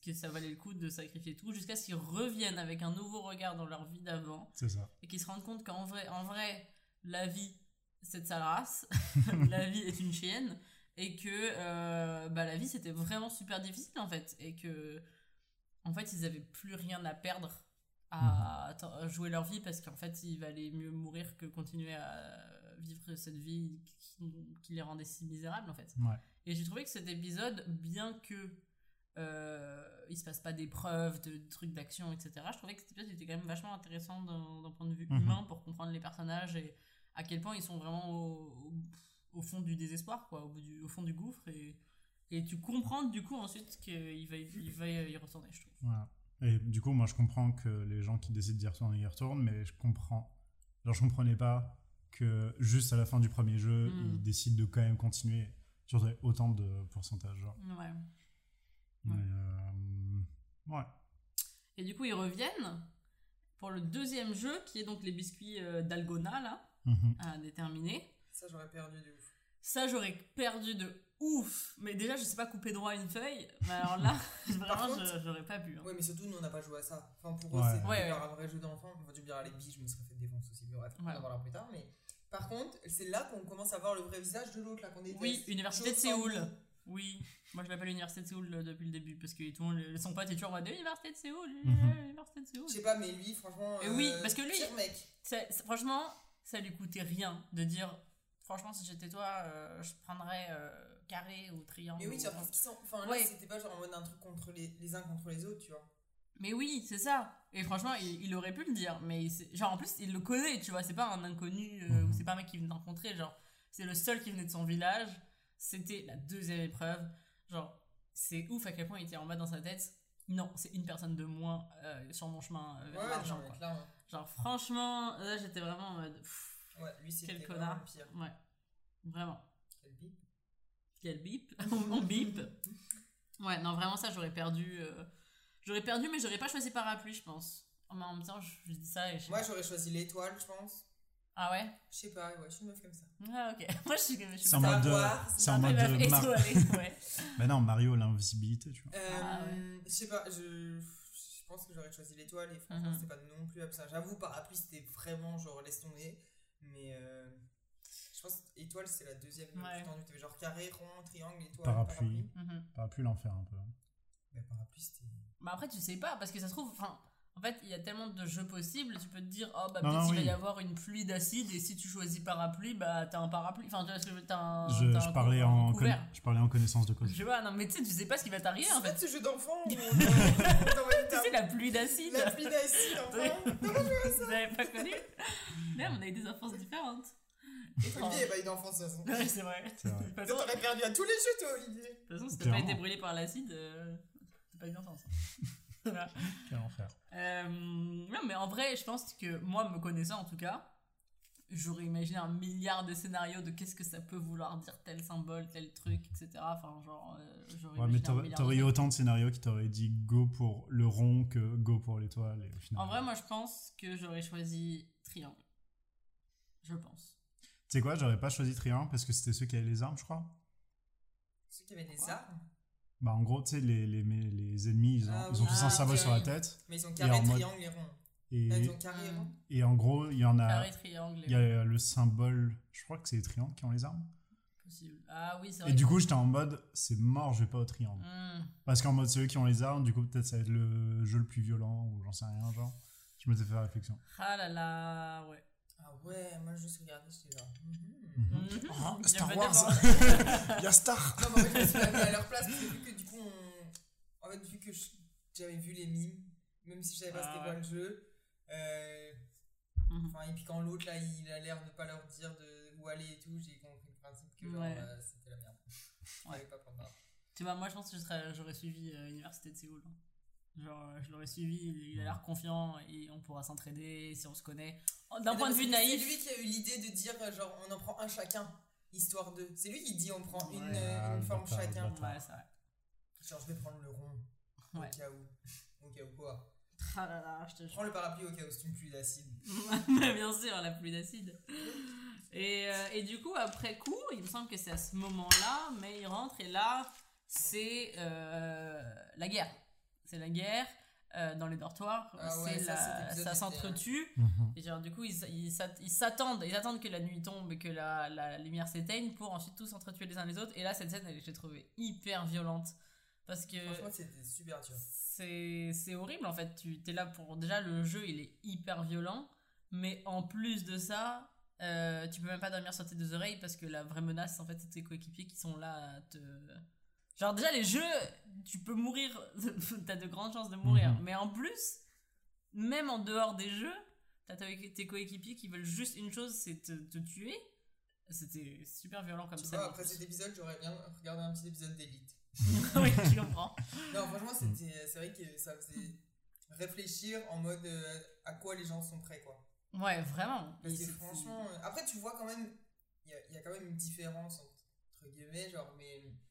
que ça valait le coup de sacrifier tout jusqu'à ce qu'ils reviennent avec un nouveau regard dans leur vie d'avant. C'est ça. et qu'ils se rendent compte qu'en vrai en vrai la vie c'est de sale race la vie est une chienne et que euh, bah, la vie c'était vraiment super difficile en fait. Et que en fait ils avaient plus rien à perdre à, atten- à jouer leur vie parce qu'en fait il valait mieux mourir que continuer à vivre cette vie qui, qui les rendait si misérables en fait Ouais. et j'ai trouvé que cet épisode bien que euh, il se passe pas d'épreuves de, de trucs d'action etc je trouvais que cet épisode était quand même vachement intéressant d'un point de vue Mhm. humain pour comprendre les personnages et à quel point ils sont vraiment au, au, au fond du désespoir quoi au, bout du, au fond du gouffre et et tu comprends du coup ensuite qu'il va, il va y retourner je trouve Voilà. Et du coup, moi, je comprends que les gens qui décident d'y retourner y retournent, mais je comprends. Genre, je comprenais pas que juste à la fin du premier jeu, Mm. ils décident de quand même continuer sur autant de pourcentage. Genre. ouais Mais, euh, ouais. Et du coup, ils reviennent pour le deuxième jeu, qui est donc les biscuits euh, d'Algona, là, Mhm. à déterminer. Ça, j'aurais perdu de ouf. Ça, j'aurais perdu de ouf. Mais déjà, je sais pas couper droit une feuille. Mais alors là, vraiment, j'aurais pas pu. hein. Ouais, mais surtout, nous, on n'a pas joué à ça. Enfin, pour eux, Ouais. c'était Ouais, leur un vrai jeu d'enfant. On va dire, bien, les billes, je me serais fait défoncer aussi. Mais bref, on Ouais. en parlera plus tard. Mais par contre, c'est là qu'on commence à voir le vrai visage de l'autre, là, qu'on déteste. Oui, Université de. Séoul. Oui, moi je l'appelle l'Université de Séoul euh, depuis le début parce que tout le monde, son pote est toujours en mode Université de Séoul, Mhm. Université de Séoul. Je sais pas, mais lui, franchement. Et oui, euh, parce que lui- Pire mec. Ça- ça- franchement, ça lui coûtait rien de dire franchement, si j'étais toi, euh, je prendrais euh, carré ou triangle. Mais oui, ou- tu vois, parce qu'ils sont. Enfin, là, Ouais. c'était pas genre en mode un truc contre les, les uns contre les autres, tu vois. Mais oui, c'est ça. Et franchement, il, il aurait pu le dire. Mais genre, en plus, il le connaît, tu vois. C'est pas un inconnu euh, ou c'est pas un mec qui vient de rencontrer. Genre, c'est le seul qui venait de son village. C'était la deuxième épreuve. Genre, c'est ouf à quel point il était en bas dans sa tête. Non, c'est une personne de moins euh, sur mon chemin euh, vers Ouais, l'argent. Genre, franchement, là, j'étais vraiment en mode. pff, Ouais, lui, Quel connard. pire. ouais, vraiment. Quel bip. On bip Ouais, non, vraiment, ça, j'aurais perdu. euh, J'aurais perdu, mais j'aurais pas choisi parapluie, je pense. En même temps, je, je dis ça et je Moi, j'aurais choisi l'étoile, je pense. Ah ouais? Je sais pas, ouais, je suis une meuf comme ça. Ah ok. Moi je suis, je suis C'est en mode, euh, c'est c'est en mode meuf euh, Mar- ouais. Mais non, Mario, l'invisibilité, tu vois. Euh, Ah Je sais pas, je, je pense que j'aurais choisi l'étoile et franchement, Mhm. c'était pas non plus absent. J'avoue, parapluie, c'était vraiment genre laisse tomber. Mais euh, je pense que étoile, c'est la deuxième Ouais. plus tendue. Genre carré, rond, triangle, étoile, Parapluie. Mhm. Parapluie l'enfer un peu. Mais parapluie, c'était. Bah après tu sais pas parce que ça se trouve, enfin, en fait il y a tellement de jeux possibles, tu peux te dire oh bah peut-être qu'il va y avoir une pluie d'acide et si tu choisis parapluie bah t'as un parapluie, enfin tu vois ce que je veux- t'as un, Je, je un parlais en je parlais en connaissance de cause. Je sais pas, non mais tu sais tu sais pas ce qui va t'arriver en C'est fait. pas ce jeu d'enfant Tu sais la pluie d'acide. La pluie d'acide, enfin. Vous avez pas connu? Mais on a eu des enfances différentes. Olivier n'a pas eu d'enfance, de toute façon. Ouais, c'est vrai. De toute façon, T'aurais perdu à tous les jeux, toi, Olivier. de toute façon, si t'as pas été brûlé par l'acide, euh, t'as pas eu d'enfance. voilà. Quel enfer. Euh, non, mais en vrai, je pense que moi, me connaissant en tout cas, j'aurais imaginé un milliard de scénarios de qu'est-ce que ça peut vouloir dire tel symbole, tel truc, etc. Enfin, genre, euh, j'aurais Ouais, mais imaginé un t'aurais eu autant de scénarios qui t'auraient dit go pour le rond que go pour l'étoile. Et au final. En vrai, moi, je pense que j'aurais choisi triangle. Je pense. Tu sais quoi, j'aurais pas choisi triangle parce que c'était ceux qui avaient les armes, je crois. Ceux qui avaient des Quoi? armes. Bah, en gros, tu sais, les, les, les, les ennemis, ils ont, Ah ils ont tous un Ah, symbole ok. sur la tête. Mais ils ont Et carré, en mode- triangle et rond. Et, ils ont carré et rond. et en gros, il y en a. Carré, triangle, Il y a le symbole, je crois que c'est les triangles qui ont les armes. possible. Ah oui, c'est Et vrai. du coup, j'étais en mode, c'est mort, je vais pas au triangle. Hmm. Parce qu'en mode, c'est eux qui ont les armes, du coup, peut-être ça va être le jeu le plus violent, ou j'en sais rien, genre. Je me suis fait la réflexion. Ah là là, ouais. Ah ouais, moi, je juste regardé, j'étais genre. mhm. Mhm. Mhm. Ah, Il y Star Wars Il y a Star Non, mais en fait, je me suis pas mis à leur place parce que vu que du coup, on... en fait, vu que je- j'avais vu les mimes, même si je savais pas Ah c'était ouais. quoi le jeu, euh... Enfin, et puis quand l'autre là il a l'air de pas leur dire de où aller et tout, j'ai compris le principe que genre Ouais. euh, c'était la merde. Je Ouais. savais pas prendre part. Tu vois, moi je pense que j'aurais suivi euh, l'université de Séoul. hein. Genre, euh, je l'aurais suivi, il, a l'air confiant et on pourra s'entraider si on se connaît. D'un point de vue naïf. C'est lui qui a eu l'idée de dire euh, genre on en prend un chacun, histoire de. C'est lui qui dit on prend une, Ouais. euh, Ah, une forme bâtard, chacun. bâtard. Ouais, c'est vrai. Genre je vais prendre le rond. Ouais. Au cas où. Au cas où quoi. Ah là là, je te prends le parapluie au cas où c'est une pluie d'acide. Bien sûr, la pluie d'acide. Et, euh, et du coup, après coup, il me semble que c'est à ce moment-là, mais il rentre et là, c'est euh, la guerre. C'est la guerre euh, dans les dortoirs. Ah ouais, ça, la- s'entretue. Mhm. Et genre, du coup, ils ils s'att- ils s'attendent, ils attendent que la nuit tombe et que la, la lumière s'éteigne pour ensuite tous s'entretuer les uns les autres. Et là, cette scène, elle, je l'ai trouvée hyper violente. Parce que Franchement c'était super dur. c'est c'est horrible en fait. Tu es là pour. Déjà, le jeu il est hyper violent, mais en plus de ça, euh, tu peux même pas dormir sur tes deux oreilles parce que la vraie menace en fait, c'est tes coéquipiers qui sont là à te. Genre, déjà, les jeux, tu peux mourir, t'as de grandes chances de mourir, Mhm. mais en plus, même en dehors des jeux, t'as tes tes coéquipiers qui veulent juste une chose, c'est te, te tuer. C'était super violent comme Tu ça. vois, après cet épisode, j'aurais bien regardé un petit épisode d'élite. oui, je comprends. Non, franchement, c'était, c'est vrai que ça faisait réfléchir en mode euh, à quoi les gens sont prêts, quoi. Ouais, vraiment. Parce que franchement, euh, après, tu vois quand même, il y y a quand même une différence entre guillemets, genre, mais tu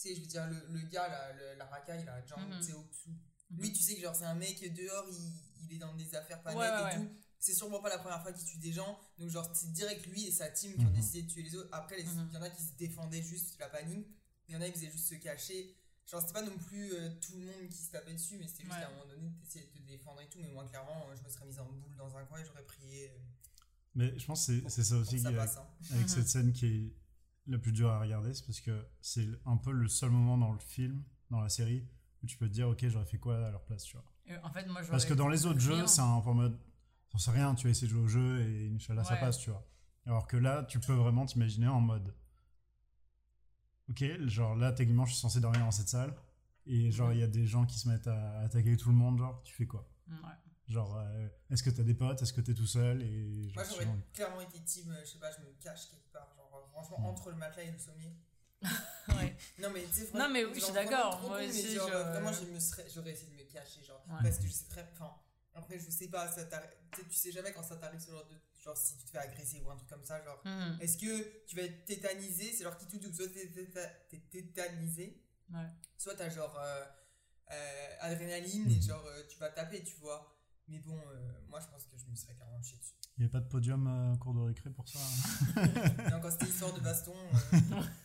sais, je veux dire, le, le gars, là, le- la racaille, là, Jang Mhm. Tseoksu, Mhm. lui, tu sais que genre, c'est un mec dehors, il, il est dans des affaires pas Ouais, nettes ouais, et ouais. tout. C'est sûrement pas la première fois qu'il tue des gens, donc genre, c'est direct lui et sa team qui ont Mhm. décidé de tuer les autres. Après, les- il Mhm. y en a qui se défendaient juste la panique, il y en a qui faisaient juste se cacher. Genre, c'était pas non plus euh, tout le monde qui se tapait dessus, mais c'était juste Ouais. à un moment donné, t'essayais de te défendre et tout. Mais moi, clairement, euh, je me serais mise en boule dans un coin et j'aurais prié. euh, Mais je pense que c'est- c'est ça aussi que ça qui- passe, hein. avec Mhm. cette scène qui est la plus dure à regarder, c'est parce que c'est un peu le seul moment dans le film, dans la série, où tu peux te dire, ok, j'aurais fait quoi à leur place, tu vois. Et en fait, moi, Parce que dans les autres jeux, rien. c'est un peu en mode, t'en sais rien, tu vas essayer de jouer au jeu et Inch'Allah, ça Ouais. passe, tu vois. Alors que là, tu peux vraiment t'imaginer en mode, ok, genre là, techniquement, je suis censé dormir dans cette salle, et genre, il y a des gens qui se mettent à attaquer tout le monde, genre, tu fais quoi? Ouais. Genre, euh, est-ce que t'as des potes? Est-ce que t'es tout seul? Et genre, Moi, j'aurais clairement été team, euh, je sais pas, je me cache quelque part. Franchement, Mm. entre le matelas et le sommier. Ouais. Non, mais tu sais, Non, mais oui, je suis d'accord, moi aussi, genre, je- Vraiment, je me serais- j'aurais essayé de me cacher, genre. Ouais. Parce que je sais très. Enfin, après, je sais pas, ça t'arrive- tu sais, jamais quand ça t'arrive ce genre de. Genre, si tu te fais agresser ou un truc comme ça, genre. Mhm. Est-ce que tu vas être tétanisé? C'est genre qui tout double. Soit t'es téta- t'es tétanisé, Ouais. soit t'as genre euh, euh, adrénaline et Mhm. genre euh, tu vas taper, tu vois. Mais bon, euh, moi je pense que je me serais carrément chié dessus. Il n'y a pas de podium euh, cours de récré pour ça hein Non, quand c'était histoire de baston, euh,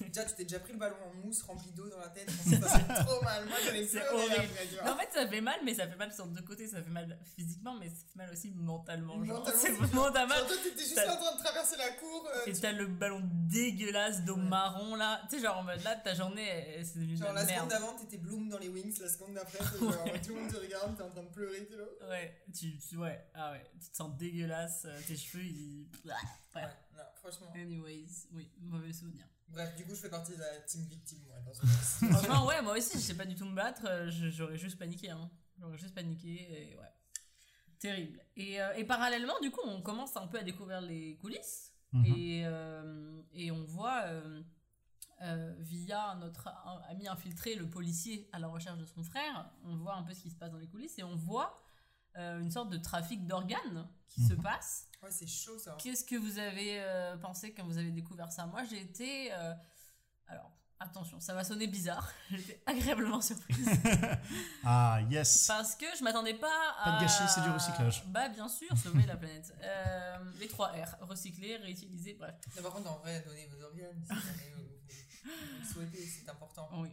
déjà tu t'es déjà pris le ballon en mousse rempli d'eau dans la tête, ça fait trop mal. Moi j'en ai pleuré tu en fait, ça fait mal, mais ça fait mal sur deux côtés. Ça fait mal physiquement, mais ça fait mal aussi mentalement. Genre, Mentalement, c'est c'est vraiment t'as mal. Genre, toi t'étais juste en train de traverser la cour. euh, Et tu- t'as le ballon dégueulasse d'eau Ouais. marron là. Tu sais, genre en mode là, ta journée, c'est devenu de Genre la la seconde d'avant t'étais Bloom dans les Wings, la seconde d'après tout le monde te regarde, t'es en train de pleurer, tu vois. Ouais, tu, tu- ouais, ah ouais, tu te sens dégueulasse, euh, tes cheveux ils. Ouais. Ouais, non, franchement. Anyways, oui, mauvais souvenir. Bref, du coup je fais partie de la team victime moi dans ce situation. Franchement, ouais, moi aussi, je sais pas du tout me battre, euh, j'aurais juste paniqué, hein. J'aurais juste paniqué et ouais. Terrible. Et, euh, et parallèlement, du coup, on commence un peu à découvrir les coulisses Mhm. et, euh, et on voit euh, euh, via notre ami infiltré, le policier à la recherche de son frère, on voit un peu ce qui se passe dans les coulisses et on voit euh, une sorte de trafic d'organes qui se Mhm. passe. Ouais, c'est chaud ça. Qu'est-ce que vous avez euh, pensé quand vous avez découvert ça? Moi, j'ai été. euh, alors, attention, ça va sonner bizarre. J'étais agréablement surprise. Ah, yes parce que je m'attendais pas à. Pas de gâchis, c'est du recyclage. Bah, bien sûr, sauver la planète. Euh, les 3 R recycler, réutiliser, bref. Contre, en vrai, donnez vos organes si jamais vous, vous le souhaitez, c'est important. Oui.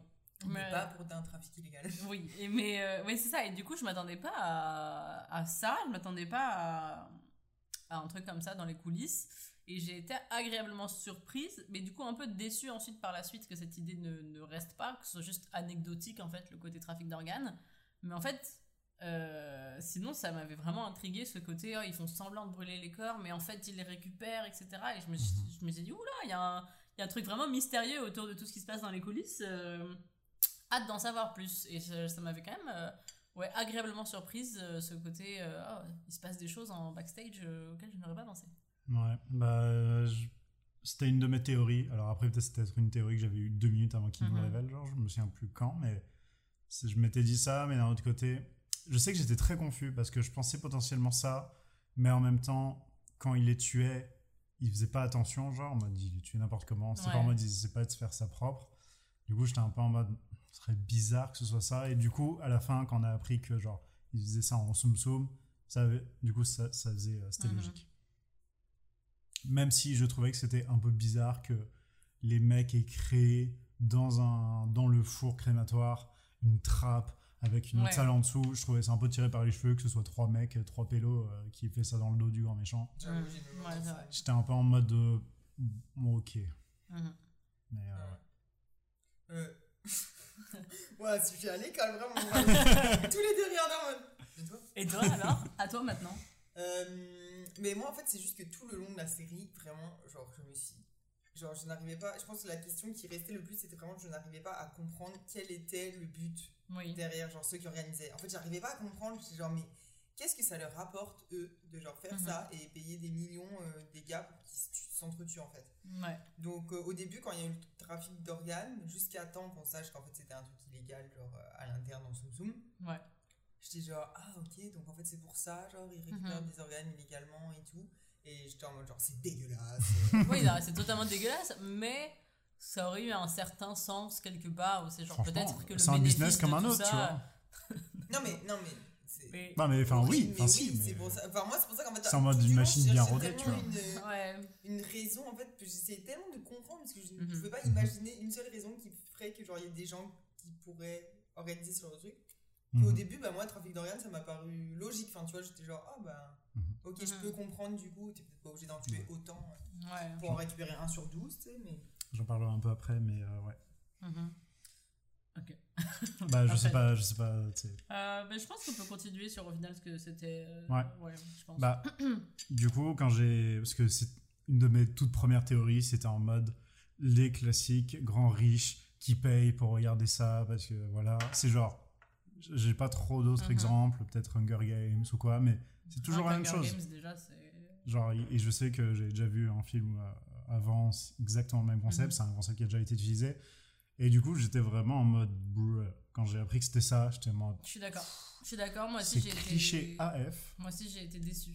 Mais Mais- pas pour un trafic illégal. Oui, et mais euh, ouais, c'est ça. Et du coup, je m'attendais pas à, à ça. Je m'attendais pas à, à un truc comme ça dans les coulisses. Et j'ai été agréablement surprise, mais du coup un peu déçue ensuite par la suite que cette idée ne, ne reste pas, que ce soit juste anecdotique en fait le côté trafic d'organes. Mais en fait, euh, sinon ça m'avait vraiment intrigué ce côté, oh, ils font semblant de brûler les corps, mais en fait ils les récupèrent, etc. Et je me, suis- je me suis dit, oula, il y, a un- il y a un truc vraiment mystérieux autour de tout ce qui se passe dans les coulisses. euh, hâte d'en savoir plus. Et ça, ça m'avait quand même euh, ouais, agréablement surprise euh, ce côté, euh, oh, il se passe des choses en backstage auxquelles je n'aurais pas pensé. Ouais, bah, je- c'était une de mes théories. Alors après, peut-être c'était une théorie que j'avais eu deux minutes avant qu'il nous Mhm. le révèle, genre, je me souviens plus quand, mais c'est- je m'étais dit ça, mais d'un autre côté, je sais que j'étais très confus parce que je pensais potentiellement ça, mais en même temps, quand il les tuait, il faisait pas attention, genre, en mode, il les tuait n'importe comment, c'était pas en mode, il essaie pas de se faire ça propre. Du coup, j'étais un peu en mode, ce serait bizarre que ce soit ça, et du coup, à la fin, quand on a appris que, genre, il faisait ça en soum soum, ça avait- du coup, ça, ça faisait, euh, c'était Mhm. logique. Même si je trouvais que c'était un peu bizarre que les mecs aient créé dans, un, dans le four crématoire une trappe avec une autre salle en dessous. Je trouvais ça un peu tiré par les cheveux que ce soit trois mecs, trois pélos euh, qui aient fait ça dans le dos du grand méchant. Mhm. Ouais. J'étais un peu en mode euh, bon, ok. Mhm. Mais euh, Euh... ouais, si je suis à l'école, vraiment. Tous les deux regardent en mode. Et toi? Et toi alors? À toi maintenant Euh, mais moi en fait c'est juste que tout le long de la série vraiment genre je me suis genre je n'arrivais pas je pense que la question qui restait le plus c'était vraiment que je n'arrivais pas à comprendre quel était le but Oui. derrière genre ceux qui organisaient en fait j'arrivais pas à comprendre j'étais genre mais qu'est-ce que ça leur rapporte eux de genre faire Mhm. ça et payer des millions euh, des gars pour qu'ils se tuent- s'entretuent en fait Ouais. donc euh, au début quand il y a eu le trafic d'organes jusqu'à temps qu'on sache qu'en fait c'était un truc illégal genre euh, à l'interne dans Soum Soum Ouais. J'étais genre, ah ok, donc en fait c'est pour ça, genre ils récupèrent Mhm. des organes illégalement et tout. Et j'étais en mode genre, c'est dégueulasse. Oui, non, c'est totalement dégueulasse, mais ça aurait eu un certain sens quelque part. où C'est genre peut-être que le c'est un business comme un autre, tu vois. non mais, non mais. C'est- Mais- Non, mais enfin, oui, enfin, si. c'est mais- pour ça. Enfin, moi c'est pour ça qu'en fait. C'est en mode une machine bien rodée, tu vois. Une, Ouais. une raison en fait, que j'essayais tellement de comprendre parce que je ne Mhm. pouvais pas imaginer une seule raison qui ferait que genre il y ait des gens qui pourraient organiser ce genre de truc. Puis Au Mhm. début, bah, moi, trafic d'organes, ça m'a paru logique. Enfin, tu vois, j'étais genre, ah bah, Mhm. ok, je Mhm. peux comprendre du coup, t'es peut-être pas obligé d'en tuer Ouais. autant euh, Ouais. pour en récupérer un sur 12, tu sais, mais. J'en parlerai un peu après, mais euh, ouais. Mhm. Ok. Bah, je sais pas, je sais pas. Euh, ben, je pense qu'on peut continuer sur au final ce que c'était. euh, Ouais. je pense. Bah, du coup, quand j'ai. Parce que c'est une de mes toutes premières théories, c'était en mode les classiques grands riches qui payent pour regarder ça, parce que voilà, c'est genre. J'ai pas trop d'autres Mhm. exemples, peut-être Hunger Games ou quoi, mais c'est toujours la Hunger même chose. Games, déjà, c'est. Genre, et je sais que j'ai déjà vu un film euh, avant, exactement le même concept, Mhm. c'est un concept qui a déjà été utilisé. Et du coup, j'étais vraiment en mode. bruh. Quand j'ai appris que c'était ça, j'étais en mode. Je suis d'accord. Je suis d'accord. Moi aussi, j'ai cliché été. AF. Moi aussi, j'ai été déçu.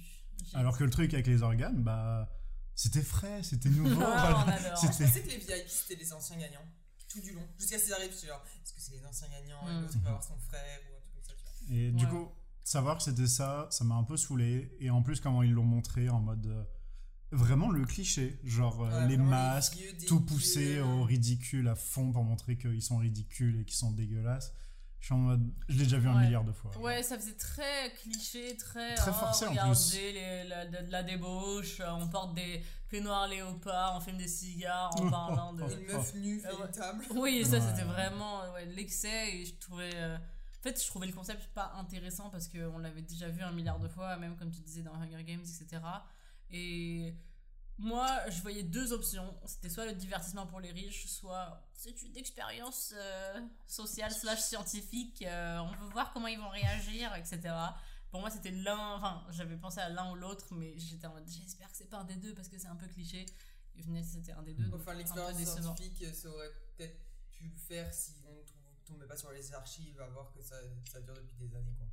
Alors que le truc avec les organes, bah. C'était frais, c'était nouveau. Ah, voilà. Je pensais que les VIP c'était les anciens gagnants, tout du long. Jusqu'à ce qu'ils arrivent, genre, est-ce que c'est les anciens gagnants et Mm. l'autre va avoir son frère ou un truc comme ça, tu vois. Et du coup, savoir que c'était ça, ça m'a un peu saoulé. Et en plus, comment ils l'ont montré en mode. Euh, vraiment le cliché. Genre euh, Ouais, les masques, vieux, tout poussé au ridicule à fond pour montrer qu'ils sont ridicules et qu'ils sont dégueulasses. Je suis en mode. Je l'ai déjà vu un milliard de fois. Ouais, ça faisait très cliché, très. Très oh, forcé, en plus. les- la, de, de la débauche, euh, on porte des peignoirs léopards, on fume des cigares en parlant de. Une meuf nue fait une table. Oui, ça Ouais. c'était vraiment euh, ouais, l'excès et je trouvais. euh, En fait, je trouvais le concept pas intéressant parce qu'on l'avait déjà vu un milliard de fois, même comme tu disais dans Hunger Games, etc. Et moi, je voyais deux options. C'était soit le divertissement pour les riches, soit c'est une expérience euh, sociale slash scientifique. euh, on veut voir comment ils vont réagir, etc. Pour moi, c'était l'un. Enfin, j'avais pensé à l'un ou l'autre, mais j'étais en mode j'espère que c'est pas un des deux parce que c'est un peu cliché. Et au final, c'était un des deux. Enfin, l'expérience scientifique, ça aurait peut-être pu le faire si on ne tombait pas sur les archives à voir que ça, ça dure depuis des années, quoi.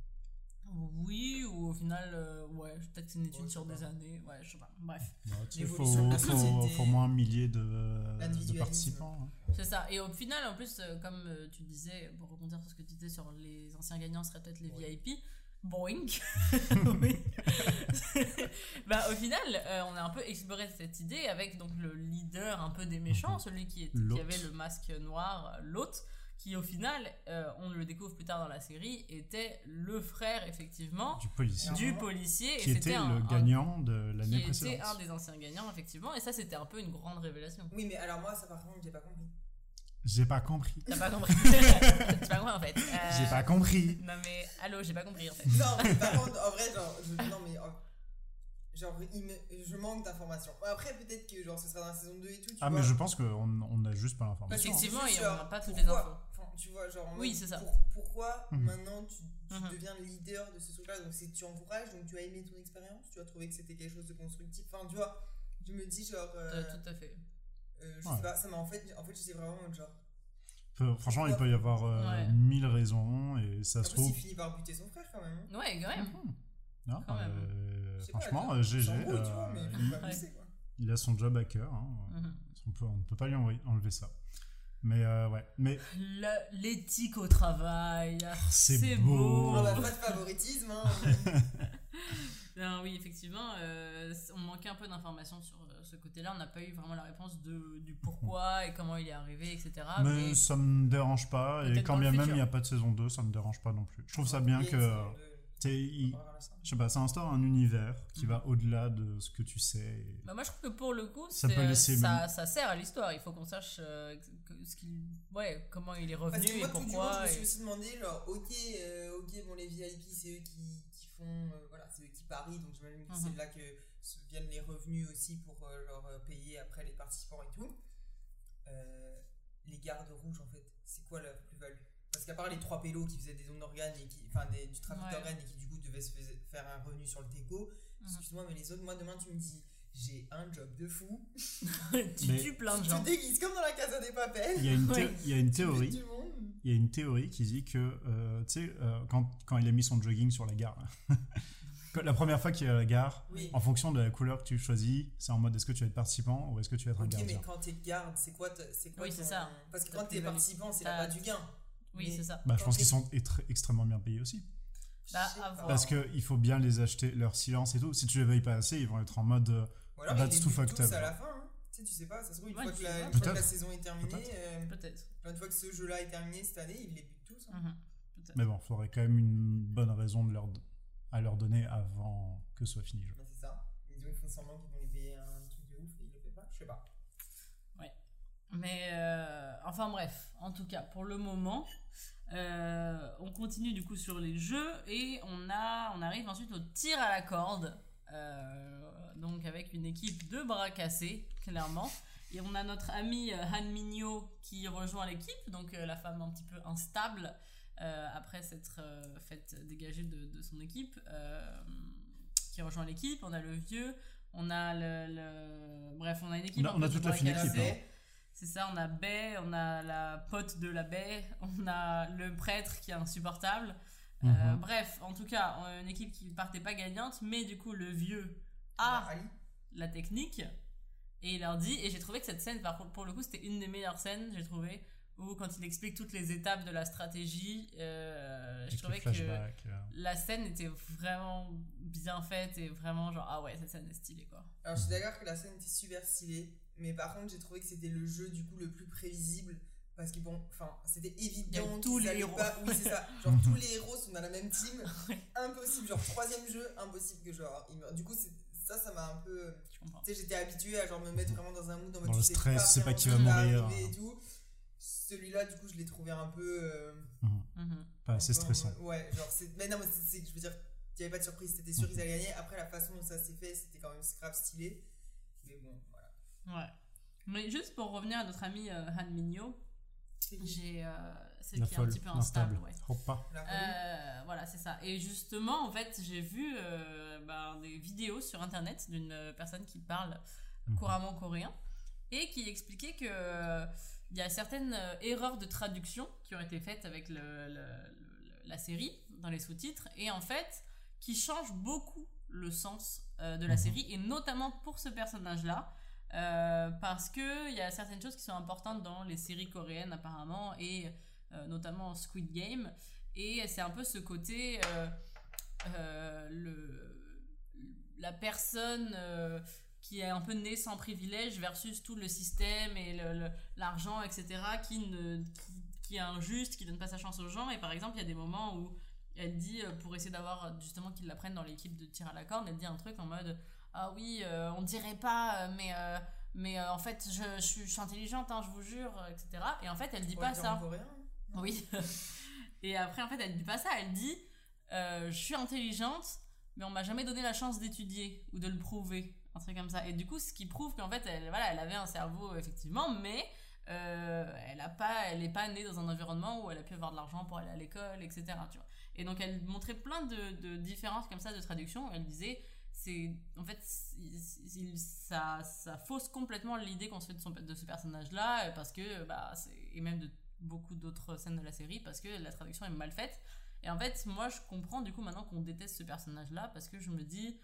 Oui, ou au final, euh, ouais, peut-être que c'est une étude Ouais, sur des années. Ouais, je sais pas. Bref, la faut, faut, société. faut au moins un millier de, de L'individualisme. participants. hein. c'est ça. Et au final, en plus, euh, comme euh, tu disais, pour rebondir sur ce que tu disais sur les anciens gagnants, seraient peut-être les Ouais. VIP. Boing. oui. bah, au final, euh, on a un peu exploré cette idée avec donc le leader un peu des méchants, Mhm. celui qui, est, qui avait le masque noir, euh, l'hôte, qui au final, euh, on le découvre plus tard dans la série, était le frère effectivement Du policier. Du. Qui et était c'était un- le un- gagnant de qui l'année était précédente. un des anciens gagnants, effectivement. Et ça, c'était un peu une grande révélation. Oui, mais alors moi, ça par contre, j'ai pas compris. J'ai pas compris. T'as pas compris J'ai pas compris en fait. Euh, J'ai pas compris. Non mais, allô, j'ai pas compris en fait. Non, mais par contre, en vrai, genre, je- non, mais. en- Genre, il me- je manque d'informations. Après, peut-être que genre, ce sera dans la saison 2 et tout. Tu Ah, vois. mais je pense qu'on on a juste pas l'information. Effectivement, et on n'a pas toutes pourquoi- les infos. Tu vois, genre, en Oui, mode, c'est ça. pour- pourquoi Mhm. maintenant tu, tu Mhm. deviens le leader de ce truc-là Donc, c'est tu encourages, donc tu as aimé ton expérience, tu as trouvé que c'était quelque chose de constructif? Enfin, tu vois, je me dis, genre. euh, Euh, tout à fait. euh, je Ouais. sais pas, ça m'a en fait. En fait, j'étais vraiment genre. Peu- Franchement, il peut y avoir euh, Ouais. mille raisons et ça se Après, il trouve. finit par buter son frère quand même. hein. Ouais, quand même. Non, Quand même. euh, franchement, euh, GG. il- a son job à cœur. hein. Mhm. On, peut, on ne peut pas lui enlever ça. Mais euh, ouais. Mais Le- L'éthique au travail. c'est beau. On n'a pas de favoritisme. Hein. Non, oui, effectivement, euh, on manquait un peu d'informations sur euh, ce côté-là. On n'a pas eu vraiment la réponse de, du pourquoi et comment il est arrivé, etc. mais mais- ça me dérange pas. Et quand bien même il n'y a pas de saison 2, ça me dérange pas non plus. Je trouve ça bien que. il- je sais pas, ça instaure un univers qui Mhm. va au-delà de ce que tu sais. Bah, moi, je trouve que pour le coup, Ça c'est- peut laisser ça, même- ça sert à l'histoire. Il faut qu'on sache euh, ce qu'il, ouais, comment il est Parce revenu que moi, et tout du long, je me suis aussi demandé, genre, ok, euh, ok, bon, les VIP, c'est eux qui, qui font, euh, voilà, c'est eux qui parient, donc j'imagine que Mhm. c'est là que viennent les revenus aussi pour euh, leur payer après les participants et tout. Euh, les gardes rouges, en fait, c'est quoi leur plus-value? Parce qu'à part les trois pélos qui faisaient des dons d'organes et qui, enfin, des- du trafic Ouais. d'organes et qui du coup devaient se faire un revenu sur le TECO, Mhm. excuse-moi, mais les autres, moi demain tu me dis, j'ai un job de fou, tu Mais- tues plein de tu gens. te déguises comme dans la Casa des Papels, Il y a une, thé- Ouais. il y a une tu fais théorie. Il y a une théorie qui dit que, euh, tu sais, euh, quand, quand il a mis son jogging sur la gare, la première fois qu'il est à la gare, Oui. en fonction de la couleur que tu choisis, c'est en mode est-ce que tu vas être participant ou est-ce que tu vas être un Ok, mais gardien. quand t'es garde, c'est quoi, c'est quoi Oui, c'est ça. Parce que quand t'es participant, c'est là bas du gain. Oui, Mais- c'est ça. Bah, je pense qu'ils sont extrêmement bien payés aussi. Bah. Parce qu'il faut bien les acheter, leur silence et tout. Si tu les payes pas assez, ils vont être en mode. Ou alors That's too fucked up. à la fin. hein. Tu sais, tu sais pas, ça se trouve, une Ouais, fois que la, une fois que la Peut-être. saison est terminée, Peut-être. euh, Peut-être. une fois que ce jeu-là est terminé cette année, ils les butent tous. hein. Tout à Mais bon, il faudrait quand même une bonne raison de leur, à leur donner avant que ce soit fini. Mais c'est ça. Ils font semblant qu'ils vont les payer un truc de ouf et ils le font pas. Je sais pas. Mais euh, enfin bref, en tout cas pour le moment, euh, on continue du coup sur les jeux et on a, on arrive ensuite au tir à la corde, euh, donc avec une équipe de bras cassés clairement. Et on a notre ami euh, Han Minyo qui rejoint l'équipe, donc euh, la femme un petit peu instable euh, après s'être euh, faite dégager de, de son équipe, qui rejoint l'équipe. On a le vieux, on a le, le- bref, on a une équipe. On a- un on a toute la fine équipe, hein. C'est ça, on a Bae, on a la pote de la Bae, on a le prêtre qui est insupportable. Euh, Mhm. bref, en tout cas, a une équipe qui partait pas gagnante, mais du coup, le vieux a la technique et il leur dit. Et j'ai trouvé que cette scène, par contre, pour le coup, c'était une des meilleures scènes, j'ai trouvé, où quand il explique toutes les étapes de la stratégie, euh, je Avec trouvais que euh. la scène était vraiment bien faite et vraiment genre, ah ouais, cette scène est stylée quoi. Alors, je suis d'accord que la scène était super stylée, mais par contre, j'ai trouvé que c'était le jeu du coup le plus prévisible. Parce que bon, enfin, c'était évident a tous les allaient héros. pas. Oui, c'est ça. Genre, tous les héros sont dans la même team. Impossible. Genre, troisième jeu, impossible que genre. Du coup, c'est- ça, ça m'a un peu. Tu sais, j'étais habituée à genre me mettre vraiment dans un mood Dans tu le sais stress, tu sais pas vraiment qui va mourir. arriver et tout. Celui-là, du coup, je l'ai trouvé un peu. euh, Mhm. Pas assez stressant. Ouais, genre, c'est. Mais non, mais c'est- c'est- je veux dire, il n'y avait pas de surprise. C'était sûr qu'ils allaient gagner. Après, la façon dont ça s'est fait, c'était quand même grave stylé. Mais bon, voilà. Ouais. Mais juste pour revenir à notre ami euh, Han Minyo, j'ai. euh, celle La qui est un petit peu instable, instable. ouais. Euh, voilà, c'est ça. Et justement, en fait, j'ai vu euh, ben, des vidéos sur internet d'une euh, personne qui parle Mhm. couramment coréen et qui expliquait que euh, il y a certaines euh, erreurs de traduction qui ont été faites avec le, le- le- la série dans les sous-titres et en fait qui changent beaucoup le sens euh, de la Mhm. série et notamment pour ce personnage-là. Euh, parce que il y a certaines choses qui sont importantes dans les séries coréennes apparemment et euh, notamment Squid Game et c'est un peu ce côté euh, le, la personne qui est un peu née sans privilège versus tout le système et l'argent, etc., qui, ne, qui, est injuste, qui donne pas sa chance aux gens. Et par exemple, il y a des moments où elle dit, pour essayer d'avoir justement qu'ils la prennent dans l'équipe de tir à la corde, elle dit un truc en mode Ah oui, euh, on dirait pas, euh, mais, euh, mais euh, en fait, je, je suis- je suis intelligente, hein, je vous jure, etc. Et en fait, elle dit pas ça. en coréen, hein. Oui. Et après, en fait, elle dit pas ça. Elle dit euh, Je suis intelligente, mais on m'a jamais donné la chance d'étudier ou de le prouver. Un truc comme ça. Et du coup, ce qui prouve qu'en fait, elle, voilà, elle avait un cerveau, effectivement, mais euh, elle a pas, elle est pas née dans un environnement où elle a pu avoir de l'argent pour aller à l'école, etc. Tu vois. Et donc, elle montrait plein de, de différences comme ça de traduction. Elle disait c'est en fait il- ça, ça fausse complètement l'idée qu'on se fait de, son- de ce personnage là parce que bah et même de beaucoup d'autres scènes de la série parce que la traduction est mal faite et en fait moi je comprends du coup maintenant qu'on déteste ce personnage là parce que je me dis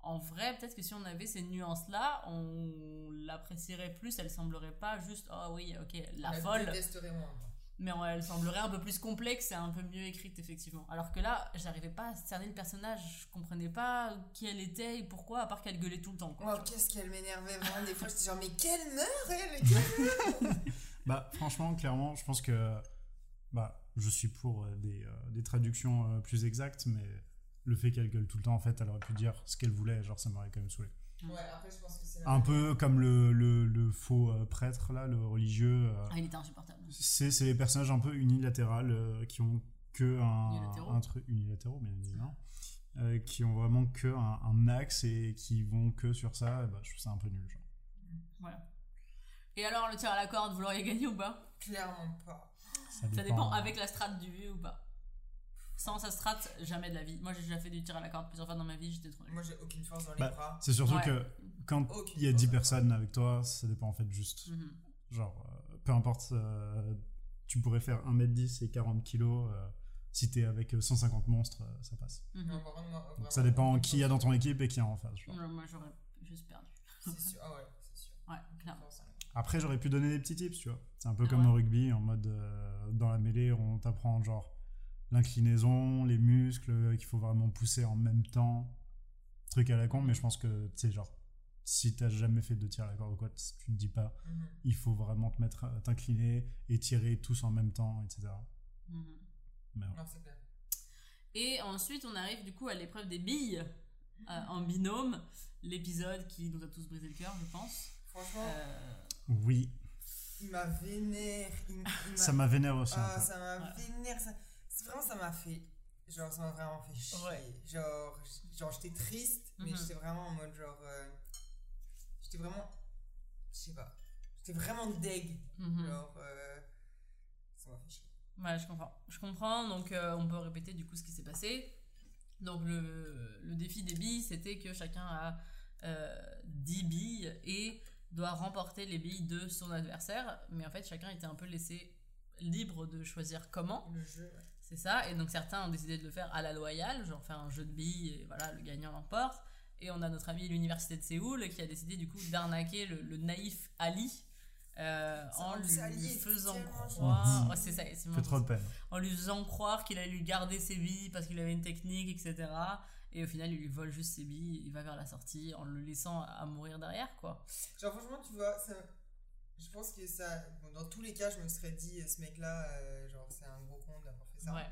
en vrai peut-être que si on avait ces nuances là on l'apprécierait plus elle semblerait pas juste oh oui ok la Elle folle détesterait moins. Mais elle semblerait un peu plus complexe et un peu mieux écrite effectivement. Alors que là, j'arrivais pas à cerner le personnage, je comprenais pas qui elle était et pourquoi, à part qu'elle gueulait tout le temps. Quoi, Oh, qu'est-ce qu'elle m'énervait vraiment. Des fois, j'étais genre, mais quelle meurt elle Quelle- Bah, franchement, clairement, je pense que bah, je suis pour euh, des, euh, des traductions euh, plus exactes, mais le fait qu'elle gueule tout le temps, en fait, elle aurait pu dire ce qu'elle voulait, genre ça m'aurait quand même saoulé. Ouais, après, je pense que c'est Un peu comme le, le, le faux euh, prêtre, là, le religieux. euh, Ah, il était insupportable. C'est c'est les personnages un peu unilatérales euh, qui ont que un, Unilatéraux. un truc unilatéraux bien évidemment euh, qui ont vraiment que un, un axe et qui vont que sur ça et bah, je trouve ça un peu nul genre. Voilà. Et alors, le tir à la corde, vous l'auriez gagné ou pas? Clairement pas. ça Ça dépend avec la strat du vieux ou pas. Sans sa strat, jamais de la vie. Moi, j'ai déjà fait du tir à la corde plusieurs fois dans ma vie, j'étais trop. Moi, j'ai aucune force dans les Bah, bras. c'est surtout Ouais. que quand il y a force 10 dans les personnes avec toi ça dépend en fait juste Mhm. genre euh, peu importe euh, tu pourrais faire 1m10 et 40 kg euh, si t'es avec euh, 150 monstres euh, ça passe Mhm. Donc ça dépend qui y a dans ton équipe et qui est en face. Ouais, Moi, j'aurais juste perdu. C'est sûr. Ah ouais, c'est sûr. Ouais, clairement. Après, j'aurais pu donner des petits tips, tu vois. C'est un peu Ah comme ouais. au rugby, en mode euh, dans la mêlée, on t'apprend genre l'inclinaison, les muscles, qu'il faut vraiment pousser en même temps. Truc à la con, mais je pense que, tu sais, genre, si t'as jamais fait de tir à la corde ou quoi, tu te dis pas, Mhm. il faut vraiment te mettre, à- t'incliner et tirer tous en même temps, etc. Mhm. Mais ouais. Non, c'est clair. Et ensuite, on arrive du coup à l'épreuve des billes euh, en binôme, l'épisode qui nous a tous brisé le cœur, je pense. Franchement, Euh, Oui, il m'a vénère. Il, ça m'a vénère aussi. un Ah, peu. ça m'a vénère. Ça... Vraiment, ça m'a fait. Genre, ça m'a vraiment fait chier. Ouais. Genre, genre j'étais triste, mais Mhm. j'étais vraiment en mode genre. euh, J'étais vraiment. Je sais pas. J'étais vraiment deg. mhm. Genre. euh, Ça m'a fait chier. Ouais, je comprends. Je comprends, donc euh, on peut répéter du coup ce qui s'est passé. Donc le, le défi des billes, c'était que chacun a euh, 10 billes et doit remporter les billes de son adversaire. Mais en fait, chacun était un peu laissé libre de choisir comment. Le jeu. ouais. C'est ça. Et donc certains ont décidé de le faire à la loyale, genre faire un jeu de billes et voilà, le gagnant l'emporte. Et on a notre ami l'université de Séoul qui a décidé du coup d'arnaquer le, le naïf Ali. euh, en lui, Ali faisant croire. gentil. Ouais, c'est ça, c'est fait vraiment trop de peine. en lui faisant croire qu'il allait lui garder ses billes parce qu'il avait une technique, etc. Et au final, il lui vole juste ses billes, il va vers la sortie en le laissant à mourir derrière, quoi. Genre, franchement, tu vois, ça, je pense que ça. bon, dans tous les cas, je me serais dit, euh, ce mec-là, euh, genre, c'est un gros con d'avoir fait ça. Ouais.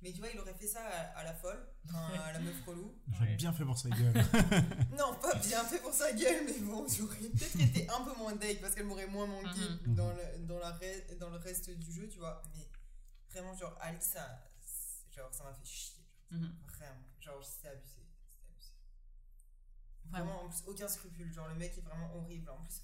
Mais tu vois, il aurait fait ça à, à la folle, à la meuf relou. J'aurais Ouais. bien fait pour sa gueule. Non, pas bien fait pour sa gueule, mais bon, j'aurais peut-être été un peu moins deg parce qu'elle m'aurait moins manqué Mhm. dans, le, dans, la re- dans le reste du jeu, tu vois. Mais vraiment, genre, Ali, ça, genre, ça m'a fait chier. genre, Mhm. Vraiment. Genre, c'était abusé. Vraiment, en plus, aucun scrupule. Genre, le mec est vraiment horrible. En plus,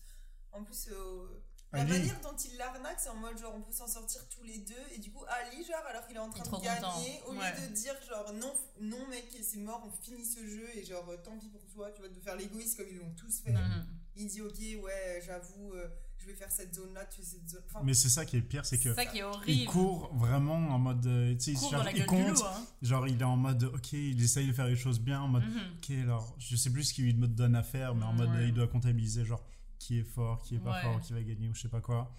en plus euh, la Ali. manière dont il l'arnaque, c'est en mode genre, on peut s'en sortir tous les deux. Et du coup, Ali, genre, alors qu'il est en train trop de gagner, content. au lieu Ouais. de dire, genre, non, non, mec, c'est mort, on finit ce jeu. Et genre, euh, tant pis pour toi, tu vois, de faire l'égoïste comme ils l'ont tous fait. Mhm. Il dit, ok, ouais, j'avoue, euh, je vais faire cette zone-là, tu fais cette zone. Enfin, Mais c'est ça qui est pire, c'est que C'est ça qui est il court vraiment en mode. euh, Tu sais, Il il, compte. loup, hein. Genre, il est en mode, ok, il essaye de faire les choses bien, en mode, Mhm. ok, alors, je sais plus ce qu'il lui donne à faire, mais en mode, Ouais. euh, il doit comptabiliser, genre, qui est fort, qui est pas Ouais. fort, qui va gagner, ou je sais pas quoi.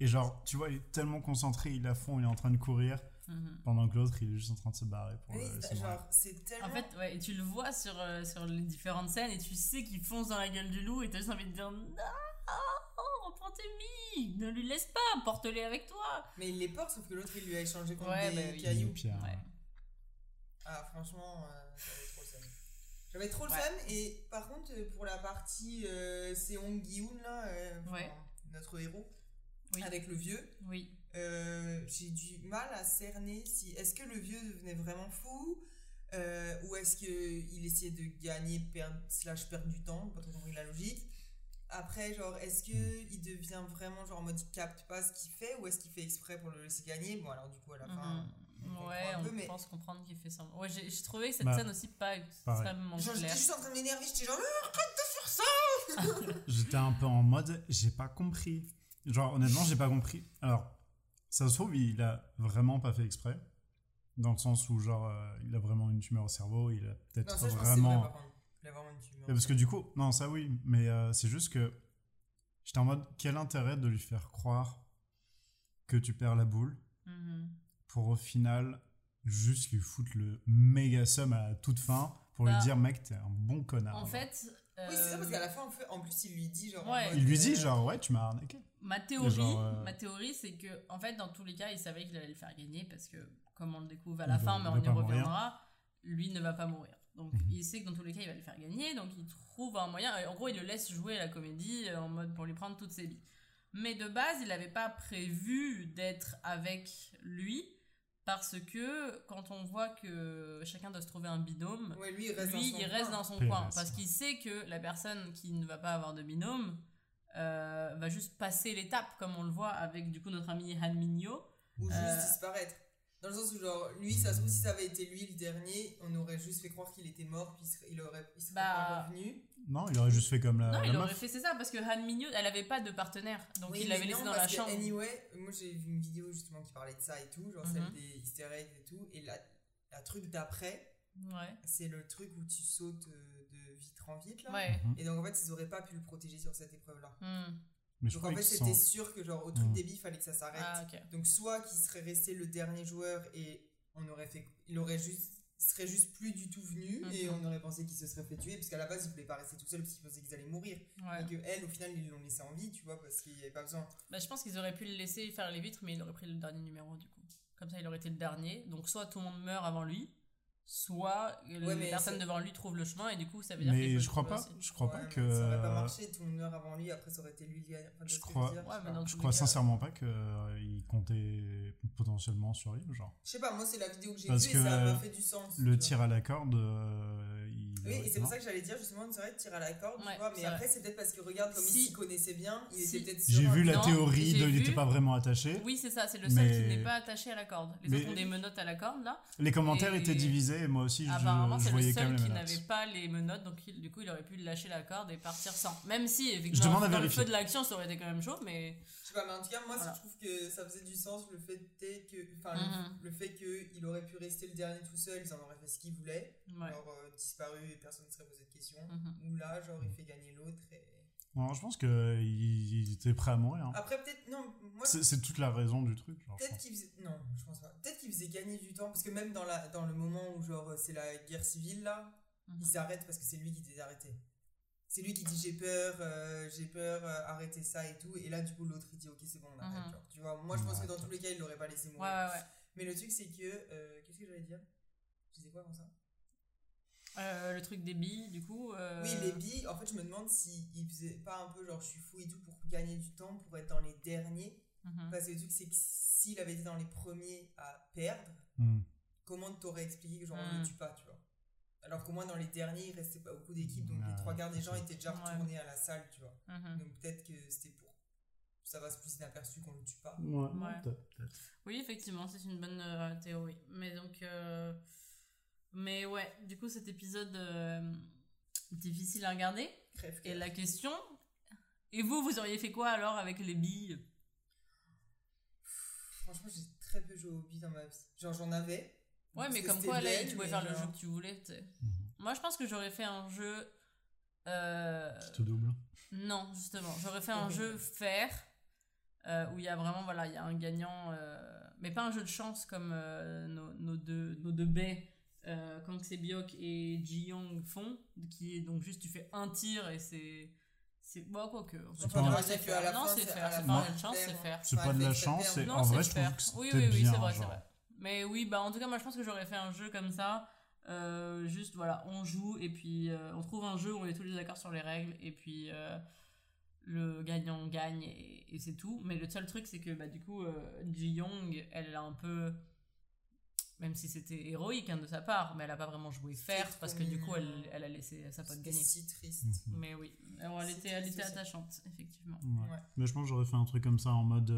Et genre, tu vois, il est tellement concentré, il est à fond, il est en train de courir, Mhm. pendant que l'autre, il est juste en train de se barrer pour oui, euh, barrer. genre, c'est tellement. En fait, ouais, et tu le vois sur, euh, sur les différentes scènes et tu sais qu'il fonce dans la gueule du loup et t'as juste envie de dire non, reprends tes billes, ne lui laisse pas, porte-les avec toi. Mais il les porte, sauf que l'autre, il lui a échangé contre Ouais, des bah oui. cailloux. Des pierres. Ouais. Ah, franchement, euh, j'avais trop le Ouais. et par contre, euh, pour la partie euh, Seong Gi-hoon, là, euh, enfin, notre héros, Oui. avec le vieux, Oui. euh, j'ai du mal à cerner si. Est-ce que le vieux devenait vraiment fou euh, ou est-ce qu'il essayait de gagner, perdre, slash perdre du temps, pas trop compris la logique. Après, genre, est-ce qu'il devient vraiment, genre, en mode, il capte pas ce qu'il fait, ou est-ce qu'il fait exprès pour le laisser gagner? Bon, alors, du coup, à la fin, Mhm. on comprend Ouais, on peu, mais- pense comprendre qu'il fait ça. Ouais, j'ai trouvé cette Bah, scène aussi pas extrêmement Genre, j'étais claire. juste en train de m'énerver, j'étais genre, Ah, arrête de faire ça J'étais un peu en mode, j'ai pas compris. Genre, honnêtement, j'ai pas compris. Alors, ça se trouve, il a vraiment pas fait exprès. Dans le sens où, genre, euh, il a vraiment une tumeur au cerveau, il a peut-être vraiment. vrai, par contre. Il a vraiment une tumeur. Mais parce que du coup, non, ça oui, mais euh, c'est juste que j'étais en mode, quel intérêt de lui faire croire que tu perds la boule Mhm. Pour au final juste lui foutre le méga somme à la toute fin pour lui Bah, dire, mec, t'es un bon connard. En fait, Oui, c'est ça, parce euh, qu'à la fin, en, fait, en plus, il lui dit, genre. en Ouais. il lui dit, euh, genre, ouais, tu m'as arnaqué. ma théorie, genre, euh, ma théorie, c'est que en fait, dans tous les cas, il savait qu'il allait le faire gagner parce que, comme on le découvre à la Il fin, mais on y reviendra, lui ne va pas mourir. Donc, Mhm. il sait que dans tous les cas, il va le faire gagner. Donc, il trouve un moyen. En gros, il le laisse jouer à la comédie euh, en mode pour lui prendre toutes ses billes. Mais de base, il n'avait pas prévu d'être avec lui parce que quand on voit que chacun doit se trouver un binôme, Ouais, lui, il reste lui, dans son il reste coin. dans son PLS, coin parce qu'il sait que la personne qui ne va pas avoir de binôme euh, va juste passer l'étape, comme on le voit avec du coup notre ami Han Minyo. Ou juste Euh, disparaître. Dans le sens où, genre, lui, ça se trouve, si ça avait été lui le dernier, on aurait juste fait croire qu'il était mort, puis il serait, il aurait, il serait Bah, pas revenu. Non, il aurait juste fait comme la, non, la il meuf. aurait fait c'est ça parce que Han Minyo, elle avait pas de partenaire, donc Oui, il mais l'avait laissé non, dans parce la que chambre. Anyway, moi j'ai vu une vidéo justement qui parlait de ça et tout, genre Mhm. celle des easter eggs et tout, et la, la truc d'après, Ouais. c'est le truc où tu sautes euh, de vitre en vitre là. Ouais. Mhm. Et donc en fait, ils auraient pas pu le protéger sur cette épreuve là. Hmm. Mais Donc crois en fait, c'était sûr que genre au truc Mhm. des fallait que ça s'arrête. Ah. Donc soit qu'il serait resté le dernier joueur et on aurait fait, il aurait juste, serait juste plus du tout venu et on aurait pensé qu'il se serait fait tuer puisqu'à la base il voulait pas rester tout seul parce qu'il pensait qu'ils allaient mourir Ouais. et que elle au final ils l'ont laissé en vie tu vois parce qu'il y avait pas besoin. Bah, je pense qu'ils auraient pu le laisser faire les vitres, mais il aurait pris le dernier numéro du coup. comme ça il aurait été le dernier. Donc soit tout le monde meurt avant lui, soit Ouais, les personnes devant lui trouvent le chemin et du coup ça veut dire Mais je crois pas, aussi. je crois Ouais, pas que. Ça aurait pas marché, tout le monde meurt avant lui, après ça aurait été lui. Enfin, Je que crois- dire Ouais, Je tous crois cas- sincèrement pas qu'il comptait potentiellement survivre, genre. Je sais pas, moi c'est la vidéo que j'ai vue que et ça m'a fait du sens. Le tir à la corde, euh, il. Oui, et c'est pour ça que j'allais dire justement, c'est vrai de tirer à la corde, Ouais, tu vois, mais après c'est peut-être parce que regarde comme Si. il s'y connaissait bien, il Si. était peut-être J'ai vu la Non, théorie de il n'était pas vraiment attaché. Oui, c'est ça, c'est le seul Mais- qui n'est pas attaché à la corde. Les Mais- autres ont des menottes à la corde là. Les commentaires Et- étaient divisés et moi aussi je, Apparemment, je c'est le voyais seul qui n'avait pas les menottes, donc il- du coup il aurait pu lâcher la corde et partir sans. Même si, Je effectivement, demande à dans le vérifier. feu de l'action, ça aurait été quand même chaud, mais. Sais pas, mais en tout cas, moi Voilà. je trouve que ça faisait du sens le fait que. Enfin, le, le fait qu'il aurait pu rester le dernier tout seul, ils en auraient fait ce qu'ils voulaient, Ouais. genre euh, disparu et personne ne serait posé de questions. Mhm. Ou là, genre il fait gagner l'autre et. Non, je pense qu'il il était prêt à mourir. hein. Après, peut-être. Non, moi C'est toute la raison du truc. Peut-être qu'il faisait. Non, je pense pas. Peut-être qu'il faisait gagner du temps, parce que même dans, la, dans le moment où, genre, c'est la guerre civile, là, il s'arrête parce que c'est lui qui les arrêté. C'est lui qui dit j'ai peur, euh, j'ai peur, euh, arrêtez ça et tout. Et là, du coup, l'autre il dit ok, c'est bon, on arrête. Genre. Tu vois, moi je pense que dans tous les cas, il l'aurait pas laissé mourir. ouais, ouais. Mais le truc, c'est que. euh, Qu'est-ce que j'allais dire? Je disais quoi avant ça Euh, le truc des billes, du coup. euh, Oui, les billes, en fait, je me demande s'il faisait pas un peu genre je suis fou et tout pour gagner du temps, pour être dans les derniers. mhm. Parce que le truc, c'est que s'il avait été dans les premiers à perdre, Hmm. comment t'aurais expliqué que genre on Mm. le tue pas, tu vois? Alors qu'au moins dans les derniers, il restait pas beaucoup d'équipes, donc les trois quarts des gens étaient déjà Ouais. retournés à la salle, tu vois. Mhm. Donc peut-être que c'était pour. Ça va se plus inaperçu qu'on le tue pas. Ouais, Ouais. peut-être. Oui, effectivement, c'est une bonne euh, théorie. Mais donc. euh, Mais ouais, du coup, cet épisode euh, difficile à regarder. Crève Et la question. Et vous, vous auriez fait quoi alors avec les billes? Franchement, j'ai très peu joué au billes dans ma vie. Genre j'en avais. Ouais, mais comme quoi, là, tu pouvais faire le jeu que tu voulais, tu sais. Mhm. Moi, je pense que j'aurais fait un jeu. euh, Qui te double. Non, justement, j'aurais fait un jeu faire euh, où il y a vraiment, voilà, il y a un gagnant, euh, mais pas un jeu de chance comme euh, nos, nos deux, nos deux baies, euh, Kang Sebiok et Ji Young font, qui est donc juste tu fais un tir et c'est. C'est bon, quoi que. En fait, pas- la. Non, c'est faire. la C'est pas elle une chance, c'est faire. C'est pas de la chance, c'est Non, en c'est vrai, je trouve faire. que Oui, c'était oui, oui, bien. c'est vrai, genre. Mais oui, bah en tout cas, moi je pense que j'aurais fait un jeu comme ça. Euh, juste voilà, on joue et puis euh, on trouve un jeu où on est tous les d'accord sur les règles et puis euh, le gagnant gagne et, et c'est tout. Mais le seul truc, c'est que bah, du coup, euh, Ji Young, elle a un peu. Même si c'était héroïque hein, de sa part, mais elle a pas vraiment joué fair trop parce que du coup, elle, elle a laissé sa pote gagner. si triste. Mhm. Mais oui, alors elle était, elle était attachante, effectivement. Ouais. Ouais. Mais je pense que j'aurais fait un truc comme ça en mode.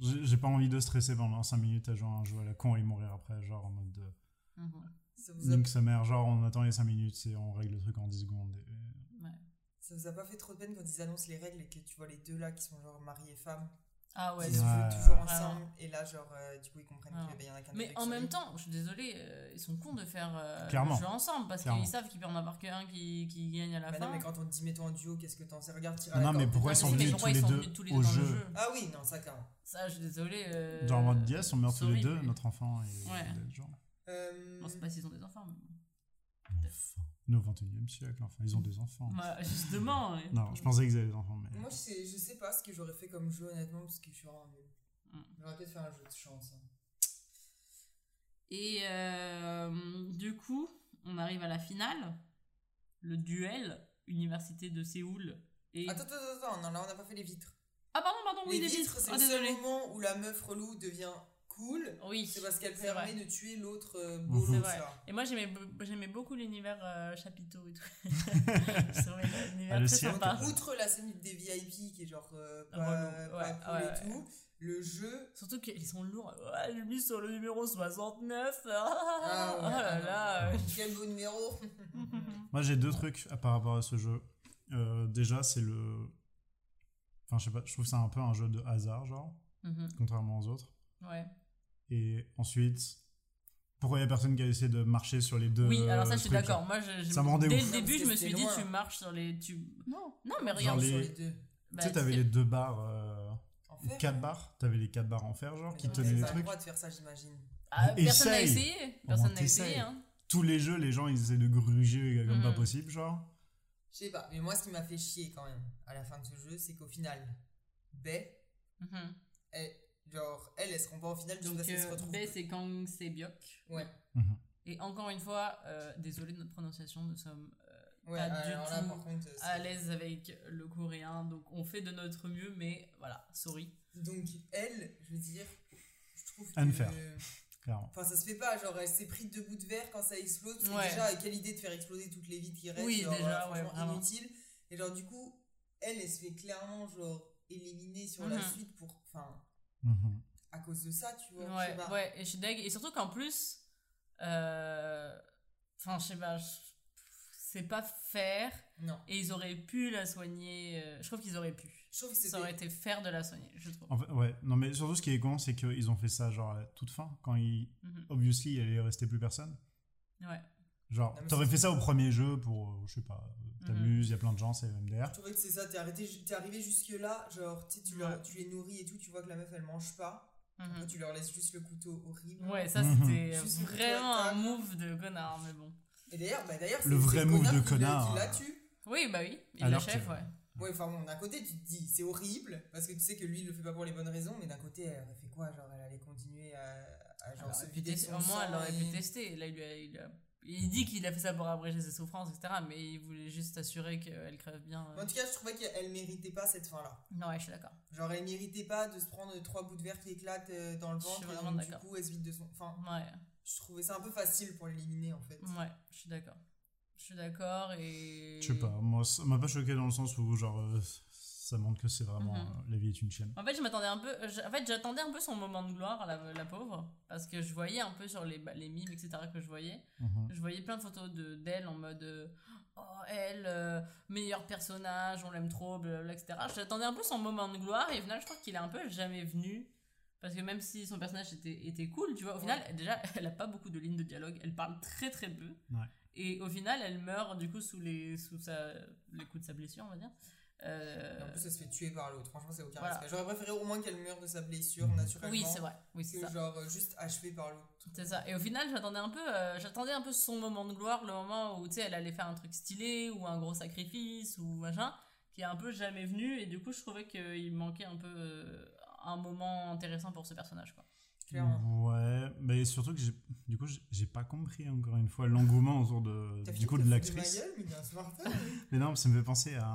J'ai pas envie de stresser pendant 5 minutes à jouer à un jeu à la con et mourir après, genre en mode. euh, Mhm. Ça vous, a, Nique sa mère, genre on attend les 5 minutes et on règle le truc en 10 secondes. et- Ouais. ça vous a pas fait trop de peine quand ils annoncent les règles et que tu vois les deux là qui sont genre mari et femme Ah ouais, Ouais. jouent toujours Ouais. ensemble et là genre euh, du coup ils comprennent Ouais. qu'il y en a qu'un Mais en même temps, je suis désolée, euh, ils sont cons de faire euh, jeu ensemble parce qu'ils savent qu'il peut en avoir qu'un qui, qui gagne à la Bah fin. non mais quand on te dit mets-toi en duo qu'est-ce que t'en sais? Regarde tire à Ah la non, mais pourquoi ils sont venus tous ils les deux venus tous les au dans jeu? jeu? Ah oui non ça clairement. Ça, je suis désolée. euh, en mode yes, on meurt tous les deux, notre enfant et. Genre. Bon, c'est pas s'ils ont des enfants. mais nous au 21 e siècle, enfin, ils ont des enfants. Voilà, justement. et- Non, je pensais qu'ils avaient des enfants, mais. Moi je sais, je sais pas ce que j'aurais fait comme jeu honnêtement parce que je suis vraiment nul. Mm. J'aurais peut-être fait un jeu de chance. hein. Et euh, du coup, on arrive à la finale. Le duel, Université de Séoul. Et... Attends attends attends non là on n'a pas fait les vitres. Ah, pardon, pardon, oui, les vitres vitres. c'est Ah, le seul moment où la meuf relou devient cool. Oui, C'est parce qu'elle permet vrai. de tuer l'autre euh, là. Et moi, j'aimais, j'aimais beaucoup l'univers euh, chapiteau et tout. l'univers Ah, très sympa. Outre la scène des VIP qui est genre euh, pas, pas Ouais, cool ouais, et ouais. tout, le jeu. Surtout qu'ils sont lourds. Ouais, j'ai mis sur le numéro 69. Ah, ouais, oh là ah là. Quel beau numéro Moi, j'ai deux trucs à- par rapport à ce jeu. Euh, déjà, c'est le. Enfin, je sais pas, je trouve que c'est un peu un jeu de hasard, genre, Mhm. contrairement aux autres. Ouais. Et ensuite, pourquoi il y a personne qui a essayé de marcher sur les deux. Oui, alors ça, je suis trucs, d'accord. Moi, je, je- Ça me rendait dès ouf. le début, je me suis dit, tu marches sur les. Tu... Non, Non, mais regarde. les- sur les deux. Bah, Tu sais, t'avais les deux barres. euh, En fait, quatre barres. T'avais les quatre barres en fer, genre, mais qui non, tenaient les pas le trucs. droit de faire ça, j'imagine. Ah, personne n'a essayé. Personne n'a essayé. Hein. Tous les jeux, les gens, ils essaient de gruger comme pas possible, genre. Je sais pas, mais moi, ce qui m'a fait chier quand même à la fin de ce jeu, c'est qu'au final, Bay, Mhm. elle, Genre, elle, elle se pas en finale Donc parce qu'elle se euh, retrouve. B c'est Kang Sebyok. Ouais. Mhm. Et encore une fois, euh, désolé de notre prononciation, nous sommes euh, Ouais, pas du là, tout contre, à l'aise avec le coréen, donc on fait de notre mieux, mais voilà, sorry. Donc, elle, je veux dire, je trouve que. Unfair. Clairement. Enfin, ça se fait pas, genre, elle s'est prise de bout de verre quand ça explose. Ouais. Déjà, quelle idée de faire exploser toutes les vitres qui restent Oui, genre, déjà, euh, ouais, inutile. Et genre, du coup, elle, elle se fait clairement, genre, éliminer sur la Mhm. suite pour. Enfin, Mhm. à cause de ça, tu vois. je sais Ouais, pas. ouais, et je suis deg. Et surtout qu'en plus, euh, enfin, je sais pas, je- c'est pas faire, Non. et ils auraient pu la soigner. euh, je trouve qu'ils auraient pu. Je trouve que Ça aurait c'était. été faire de la soigner, je trouve. En fait, ouais, non, mais surtout ce qui est con, c'est qu'ils ont fait ça genre à la toute fin, quand il. Mhm. Obviously, il allait rester plus personne. Ouais. Genre, t'aurais fait ça au premier jeu pour, euh, je sais pas, t'amuses, il y a plein de gens, c'est MDR. Je trouvais que c'est ça, t'es arrêté, t'es arrivé jusque-là, genre, tu leur- tu les nourris et tout, tu vois que la meuf elle mange pas. Après, tu leur laisses juste le couteau horrible. Ouais, ça Mhm. c'était vraiment un move de connard, mais bon. Et d'ailleurs, bah d'ailleurs, Le vrai move de connard, Qui la tue. Oui, bah oui, il Alors l'achève, que- ouais. Ouais, enfin bon, d'un côté, tu te dis, c'est horrible, parce que tu sais que lui, il le fait pas pour les bonnes raisons, mais d'un côté, elle aurait fait quoi Genre, elle allait continuer à, genre, se vider son au moins, elle aurait pu tester. Là, il, lui a- il, a- il dit qu'il a fait ça pour abréger ses souffrances, etc. Mais il voulait juste s'assurer qu'elle crève bien. euh. En tout cas, je trouvais qu'elle méritait pas cette fin-là. Non, ouais, je suis d'accord. Genre, elle méritait pas de se prendre trois bouts de verre qui éclatent euh, dans le Je suis ventre, et vraiment donc, du d'accord. coup, elle se vide de son. Enfin, Ouais, je trouvais ça un peu facile pour l'éliminer, en fait. ouais, je suis d'accord. Je suis d'accord et. Je sais pas, moi, ça m'a pas choqué dans le sens où, genre, euh, ça montre que c'est vraiment. Euh, la vie est une chienne. En fait, je m'attendais un peu. je- En fait, j'attendais un peu son moment de gloire, la, la pauvre, parce que je voyais un peu sur les, bah, les mimes, etc. que je voyais, Mhm. je voyais plein de photos de d'elle en mode euh, oh elle euh, meilleur personnage, on l'aime trop, blablabla, etc. J'attendais un peu son moment de gloire et au final, je crois qu'il est un peu jamais venu. Parce que même si son personnage était, était cool, tu vois, au final, déjà, elle a pas beaucoup de lignes de dialogue, elle parle très très peu. Ouais. Et au final, elle meurt du coup sous les, sous sa, les coups de sa blessure, on va dire. Euh, plus, elle se fait tuer par l'autre. Franchement, c'est aucun Voilà. respect. J'aurais préféré au moins qu'elle meure de sa blessure naturellement. oui, c'est vrai, oui, c'est Que ça. genre euh, juste achevée par l'autre. C'est ça. Et au final, j'attendais un peu, euh, j'attendais un peu son moment de gloire, le moment où tu sais, elle allait faire un truc stylé ou un gros sacrifice ou machin, qui est un peu jamais venu. Et du coup, je trouvais qu'il manquait un peu euh, un moment intéressant pour ce personnage, quoi. Clairement. Ouais, mais surtout que j'ai- du coup, j'ai- pas compris encore une fois l'engouement autour de, du coup, de l'actrice. mais non, ça me fait penser à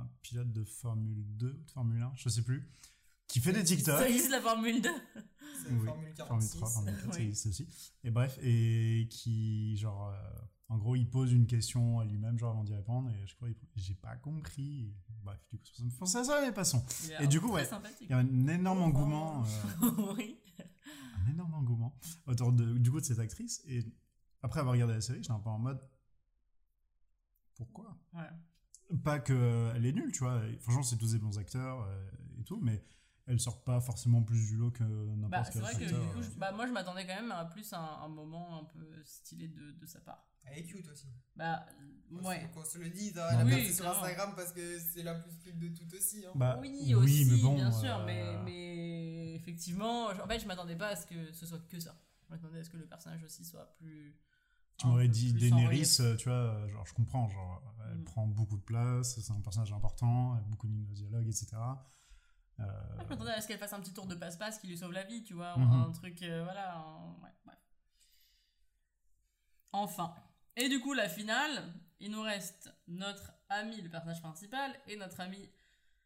un pilote de Formule 2 ou de Formule 1, je sais plus, qui fait des TikTok. Ça existe la Formule 2 C'est Oui, Formule Formule 46. 3, Formule 4, ça existe aussi. Et bref, et qui, genre, euh, en gros, il pose une question à lui-même, genre, avant d'y répondre, et je crois, j'ai pas compris. Et bref, du coup, ça me fait penser à ça, mais passons. Et du coup, ouais. Il y a un énorme engouement, euh, oui. Un énorme engouement autour de, du coup de cette actrice. Et après avoir regardé la série, j'étais un peu en mode, pourquoi? Ouais. Pas qu'elle est nulle, tu vois. Franchement, c'est tous des bons acteurs euh, et tout, mais elle sort pas forcément plus du lot que Bah, n'importe c'est quel vrai que du acteur. coup, euh. je- bah, moi je m'attendais quand même à plus un, un moment un peu stylé de, de sa part. Elle est cute aussi. Bah, ouais. Qu'on se le dise, hein, elle Oui, sur. Instagram parce que c'est la plus cute de toutes aussi. Hein. Bah, oui, aussi, mais bon, bien sûr, euh, mais, mais effectivement, je- en fait, je m'attendais pas à ce que ce soit que ça. Je m'attendais à ce que le personnage aussi soit plus. Tu m'aurais dit Daenerys, euh, tu vois, genre je comprends, genre elle Mm. prend beaucoup de place, c'est un personnage important, elle a beaucoup de lignes de dialogue, etc. Euh, je m'attendais à ce qu'elle fasse un petit tour de passe-passe qui lui sauve la vie, tu vois, Mhm. un truc, euh, voilà. un- ouais, bref. Enfin. Et du coup, la finale, il nous reste notre ami, le personnage principal, et notre ami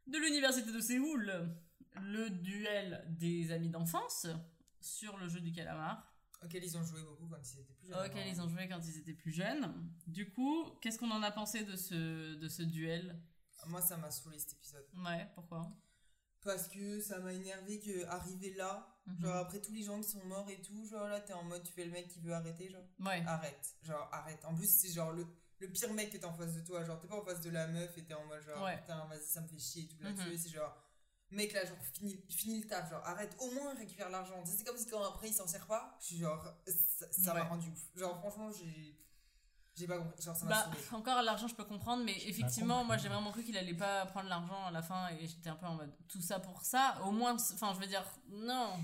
de l'université de Séoul, le duel des amis d'enfance sur le jeu du calamar. Auquel ils ont joué beaucoup quand ils étaient plus jeunes. auquel ils ont joué quand ils étaient plus jeunes. Du coup, qu'est-ce qu'on en a pensé de ce, de ce duel? Moi, ça m'a saoulé cet épisode. Ouais, pourquoi? Parce que ça m'a énervé que arrivé là, Mhm. genre après tous les gens qui sont morts et tout, genre là t'es en mode tu fais le mec qui veut arrêter, genre Ouais. arrête, genre arrête. En plus, c'est genre le, le pire mec qui est en face de toi, genre t'es pas en face de la meuf et t'es en mode genre Ouais. putain, vas-y, ça me fait chier et tout là-dessus. Mhm. C'est genre mec là, genre finis, finis le taf, genre arrête, au moins récupère l'argent. C'est comme si quand après il s'en sert pas, je suis genre ça m'a Ouais. rendu ouf. Genre franchement, j'ai j'ai pas compris, genre ça m'a Bah, encore l'argent, je peux comprendre, mais effectivement, moi j'ai vraiment cru qu'il allait pas prendre l'argent à la fin et j'étais un peu en mode tout ça pour ça. Au moins, enfin, je veux dire, non.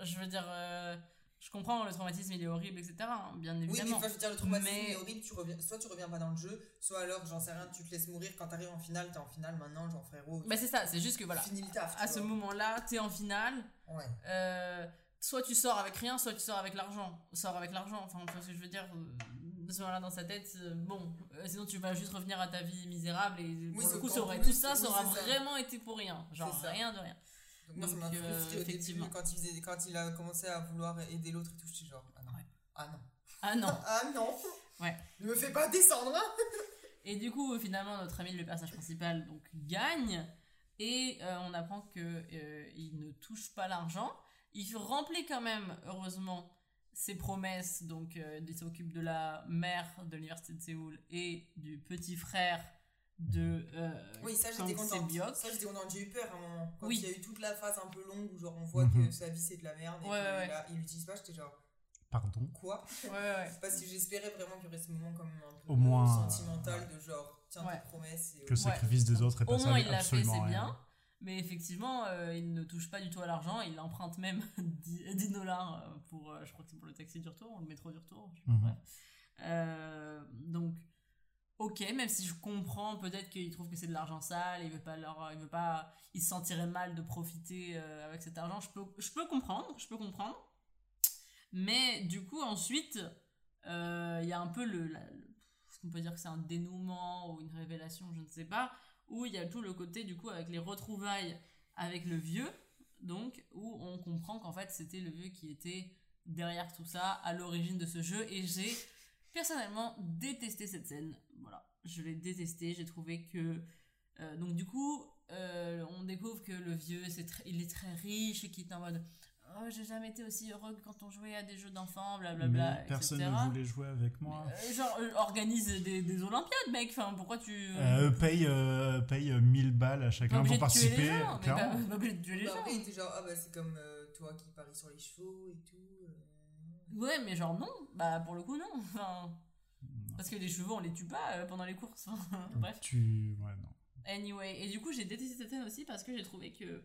Je veux dire, euh, je comprends le traumatisme il est horrible etc hein, bien Oui, mais évidemment je veux dire, le traumatisme Mais- est horrible, tu reviens, soit tu reviens pas dans le jeu, soit alors, j'en sais rien, tu te laisses mourir quand t'arrives en finale, t'es en finale maintenant, genre frérot. bah c'est ça c'est juste que voilà Finis le taf. à ce moment-là t'es en finale Ouais. euh, soit tu sors avec rien, soit tu sors avec l'argent. Sors avec l'argent, enfin, tu vois ce que je veux dire. euh, À ce moment-là, dans sa tête, euh, bon, euh, sinon tu vas juste revenir à ta vie misérable et pour le coup, ça aurait, tout ça, ça oui, aura vraiment été pour rien. Genre, rien de rien. Donc, moi, ça m'a euh, frustré au début effectivement. quand il, faisait, quand il a commencé à vouloir aider l'autre et tout, j'étais genre, ah non. Ouais. Ah non. Ah non. Ah non. Ouais. Ne me fais pas descendre, hein. Et du coup, finalement, notre ami, le personnage principal, donc gagne. Et euh, on apprend que euh, il ne touche pas l'argent. Il remplit quand même, heureusement, ses promesses. Donc, euh, il s'occupe de la mère de l'université de Séoul et du petit frère de. euh, Oui, ça j'étais contente. Ça j'étais contente. J'ai eu peur à un moment. Quand Oui. il y a eu toute la phase un peu longue où genre on voit Mhm. que sa vie c'est de la merde et Ouais, que ouais, là il l'utilise pas, j'étais genre Pardon? quoi? Ouais, ouais, ouais. Parce que j'espérais vraiment qu'il y aurait ce moment comme un peu Au moins, sentimental euh, de genre tiens Ouais. tes promesses et Que le sacrifice des autres est Au pas moins, il l'a fait, absolument c'est bien. Mais effectivement, euh, il ne touche pas du tout à l'argent. Il emprunte même 10 10 dollars euh, pour, euh, je crois que c'est pour le taxi du retour, ou le métro du retour. je sais pas, Mhm. Euh, donc, ok, même si je comprends peut-être qu'il trouve que c'est de l'argent sale, il veut pas il veut pas, il se sentirait mal de profiter euh, avec cet argent. Je peux, je peux comprendre, je peux comprendre. Mais du coup, ensuite, euh, il y a un peu le, la- le- est-ce qu'on peut dire que c'est un dénouement ou une révélation, je ne sais pas, où il y a tout le côté du coup avec les retrouvailles avec le vieux, donc où on comprend qu'en fait c'était le vieux qui était derrière tout ça, à l'origine de ce jeu, et j'ai personnellement détesté cette scène. Voilà, je l'ai détesté, j'ai trouvé que euh, donc du coup euh, on découvre que le vieux c'est très- il est très riche et qu'il est en mode oh j'ai jamais été aussi heureux que quand on jouait à des jeux d'enfants, blablabla, Mais personne etc. ne voulait jouer avec moi. Euh, genre, euh, organise des, des Olympiades, mec. Enfin, pourquoi tu. Euh, paye, euh, paye euh, 1000 balles à chacun pour de tuer les participer. gens, mais obligé de tuer les Bah, gens. genre ah bah c'est comme euh, toi qui paries sur les chevaux et tout. euh. Ouais, mais genre non. Bah, pour le coup, non. Enfin, Non. Parce que les chevaux, on les tue pas euh, pendant les courses. Enfin, Bref. Tu... Ouais, non. Anyway. Et du coup, j'ai détesté cette scène aussi parce que j'ai trouvé que.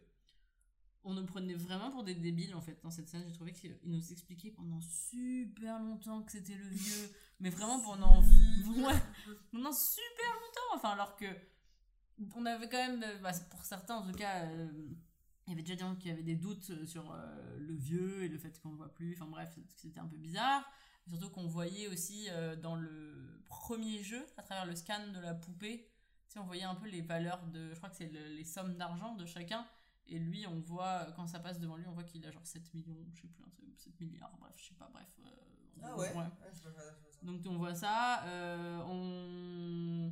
On nous prenait vraiment pour des débiles en fait dans cette scène. J'ai trouvé qu'il nous expliquait pendant super longtemps que c'était le vieux, mais vraiment pendant ouais, pendant super longtemps. Enfin, alors que on avait quand même, euh, bah, pour certains en tout cas, euh, il y avait déjà des gens qui avaient des doutes sur euh, le vieux et le fait qu'on le voit plus. Enfin bref, c'était un peu bizarre. Surtout qu'on voyait aussi euh, dans le premier jeu, à travers le scan de la poupée, tu sais, on voyait un peu les valeurs de, je crois que c'est le- les sommes d'argent de chacun. Et lui, on voit, quand ça passe devant lui, on voit qu'il a genre 7 millions, je sais plus, un truc, 7 milliards, bref, je sais pas, bref. euh, on- Ah ouais, ouais. je je ça. donc on voit ça, euh, on...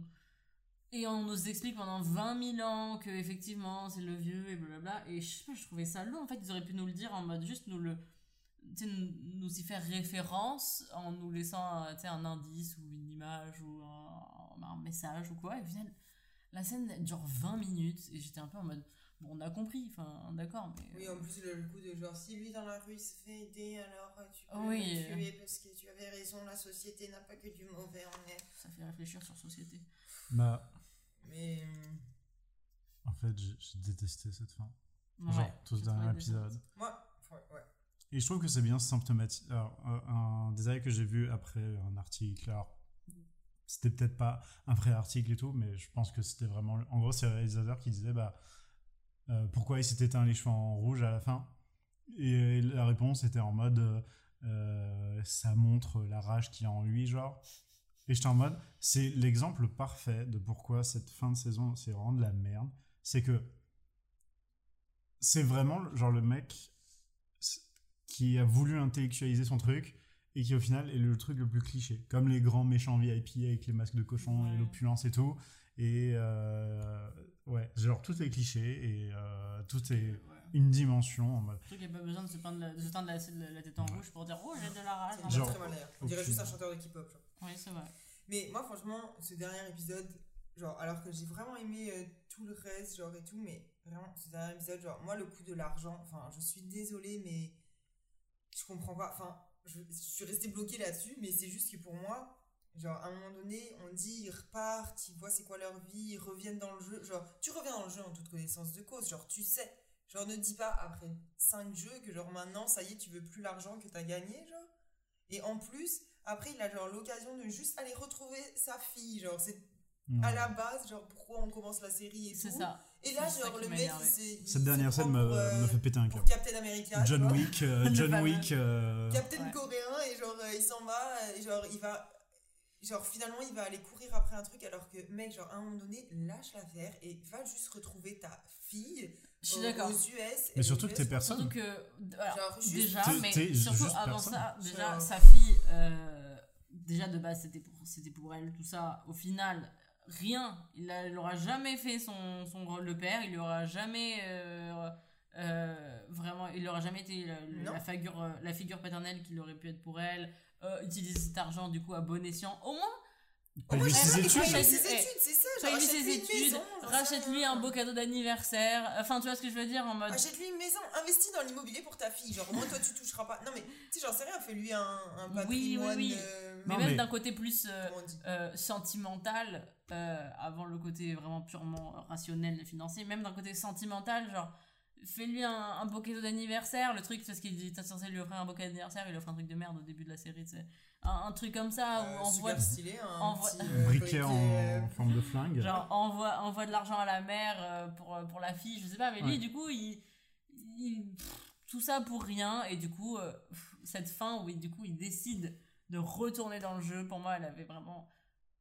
et on nous explique pendant 20 000 ans que effectivement c'est le vieux et blablabla. Et je sais pas, je trouvais ça long en fait, ils auraient pu nous le dire en mode juste nous le... nous y faire référence en nous laissant euh, tu sais, un indice ou une image ou un, un message ou quoi. Et au final, la scène dure 20 minutes et j'étais un peu en mode bon, on a compris, enfin d'accord, mais. Oui, en plus, le, le coup de genre, si lui dans la rue se fait aider, alors euh, tu peux Oui. le tuer parce que tu avais raison, la société n'a pas que du mauvais en elle. Ça fait réfléchir sur société. Bah, Mais. euh, en fait, j'ai détesté cette fin. Ouais, Genre, tout ce dernier épisode. Moi, ouais, ouais. Et je trouve que c'est bien symptomatique. Alors, un détail que j'ai vu après un article, alors, c'était peut-être pas un vrai article et tout, mais je pense que c'était vraiment. En gros, c'est le réalisateur qui disait bah, euh, pourquoi il s'est éteint les cheveux en rouge à la fin? Et la réponse était en mode euh, euh, ça montre la rage qu'il a en lui, genre. Et j'étais en mode c'est l'exemple parfait de pourquoi cette fin de saison, c'est vraiment de la merde. C'est que c'est vraiment genre le mec qui a voulu intellectualiser son truc et qui au final est le truc le plus cliché. Comme les grands méchants VIP avec les masques de cochon et l'opulence et tout. Et euh, ouais, genre tout est cliché et euh, tout est Ouais. une dimension en mode. Surtout qu'il n'y a pas besoin de se peindre la, de se teindre la, la- la tête en Ouais. rouge pour dire oh j'ai de la rage. Hein. Genre- très mal. On dirait juste un chanteur de K-pop. Oui, c'est vrai. Mais moi, franchement, ce dernier épisode, genre, alors que j'ai vraiment aimé euh, tout le reste, genre et tout, mais vraiment, ce dernier épisode, genre, moi, le coup de l'argent, enfin, je suis désolée, mais je comprends pas. Enfin, je, je suis restée bloquée là-dessus, mais c'est juste que pour moi, genre, à un moment donné, on dit, ils repartent, ils voient c'est quoi leur vie, ils reviennent dans le jeu. Genre, tu reviens dans le jeu en toute connaissance de cause, genre, tu sais. Genre, ne dis pas après 5 jeux que, genre, maintenant, ça y est, tu veux plus l'argent que t'as gagné, genre. Et en plus, après, il a, genre, l'occasion de juste aller retrouver sa fille. Genre, c'est Ouais. à la base, genre, pourquoi on commence la série et C'est tout. ça. Et là, genre, le mec, il Cette dernière scène me, euh, fait péter un pour câble. Captain America. John. Wick, euh, John. Wick. euh, Captain Ouais. coréen et genre euh, il s'en va et genre il va genre finalement il va aller courir après un truc alors que mec genre à un moment donné lâche l'affaire et va juste retrouver ta fille Je suis d'accord. aux US Mais et surtout que t'es personne. Surtout que, alors, Genre, juste- déjà, T'es- mais t'es surtout juste avant personne. ça, déjà, Genre- sa fille, euh, déjà de base, c'était pour, c'était pour elle, tout ça. Au final, rien. Il, a- il aura jamais fait son, son rôle de père, il aura jamais. euh, euh, vraiment, il aura jamais été la, figure, euh, la figure paternelle qu'il aurait pu être pour elle. Euh, utiliser cet argent, du coup, à bon escient. Au moins, Paye Ouais, lui mais ses ouais, études. paye-lui ses études, c'est ça. Paye-lui ses études, rachète-lui un beau cadeau d'anniversaire. Enfin, tu vois ce que je veux dire en mode. Achète-lui une maison, investis dans l'immobilier pour ta fille. Genre, au moins, toi, tu toucheras pas. Non, mais, tu sais, j'en sais rien, fais-lui un, un Oui, patrimoine. oui, oui. euh, Mais Non, même mais- d'un côté plus. euh, euh, sentimental euh, avant le côté vraiment purement rationnel et financier même d'un côté sentimental genre fais-lui un, un beau cadeau d'anniversaire le truc c'est ce qu'il était censé lui offrir un beau cadeau d'anniversaire il lui offre un truc de merde au début de la série tu sais un, un truc comme ça Euh, où on voit super stylé, un envoie- petit, euh, Briquet en euh, forme de flingue. genre envoie envoie de l'argent à la mère euh, pour pour la fille je sais pas mais lui Ouais. du coup il, il- pff, tout ça pour rien et du coup euh, cette fin où il, du coup il décide de retourner dans le jeu pour moi elle avait vraiment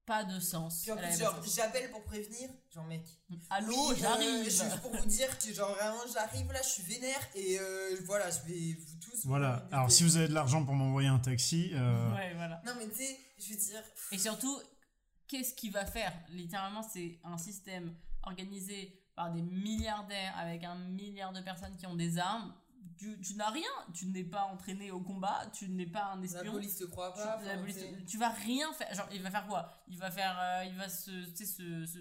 pas de sens Puis en plus, genre, j'appelle pour prévenir. Genre, mec. allô Oui, euh, j'arrive juste pour vous dire que, genre, vraiment, j'arrive là, je suis vénère et euh, voilà, je vais vous tous. Voilà. Alors, si vous avez de l'argent pour m'envoyer un taxi, euh, Ouais, voilà. Non, mais tu sais, je veux dire. Et surtout, qu'est-ce qu'il va faire? Littéralement, c'est un système organisé par des milliardaires avec un milliard de personnes qui ont des armes. Tu, tu n'as rien, tu n'es pas entraîné au combat, tu n'es pas un La espion. police te croit Tu, la police- vas rien faire. Genre, il va faire quoi? Il va faire, euh, il va se, tu sais, se, se,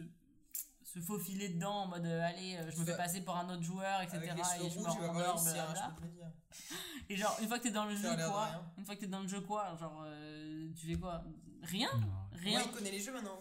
se faufiler dedans en mode, euh, allez, euh, je me Tu fais passer pour un autre joueur, etc. Avec les cheveux et je me rouges, rendors, hein. Et genre, une fois que t'es dans le jeu, quoi. Une fois que t'es dans le jeu, quoi Genre, euh, tu fais quoi? Rien? Non. Rien Ouais, il connaît les jeux maintenant.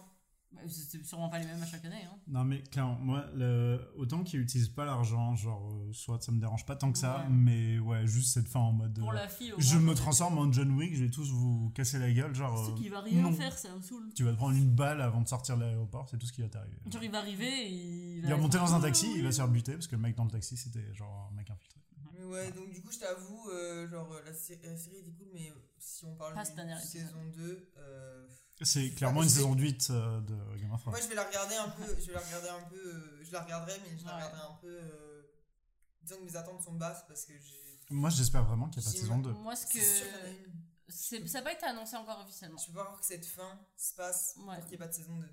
C'est sûrement pas les mêmes à chaque année. Hein. Non, mais clairement, moi, le... autant qu'ils utilisent pas l'argent, genre, euh, soit ça me dérange pas tant que ça, Ouais. mais ouais, juste cette fin en mode. Pour euh, la fille, au je moins, me transforme en John Wick, je vais tous vous casser la gueule, genre. C'est euh, qu'il va rien non. faire, ça me saoule. Tu vas te prendre une balle avant de sortir de l'aéroport, c'est tout ce qui va t'arriver. Genre, il va arriver et il Il va. va monter dans un taxi, il va se faire buter parce que le mec dans le taxi c'était genre un mec infiltré. Mais ouais, donc du coup, je t'avoue, euh, genre, la, sé- la série était cool, mais si on parle ce épisode. saison 2, euh, C'est clairement une saison de 8 euh, de Game of Thrones. moi je vais la regarder un peu, je vais la regarder un peu, euh, je la regarderai, mais je la Ouais. regarderai un peu, euh, disons que mes attentes sont basses parce que j'ai. Moi j'espère vraiment qu'il n'y a pas de saison 2. Moi, ce que. Sûr Ça n'a pas été annoncé encore officiellement. Je peux pas voir que cette fin se passe Ouais. pour qu'il n'y ait pas de saison 2.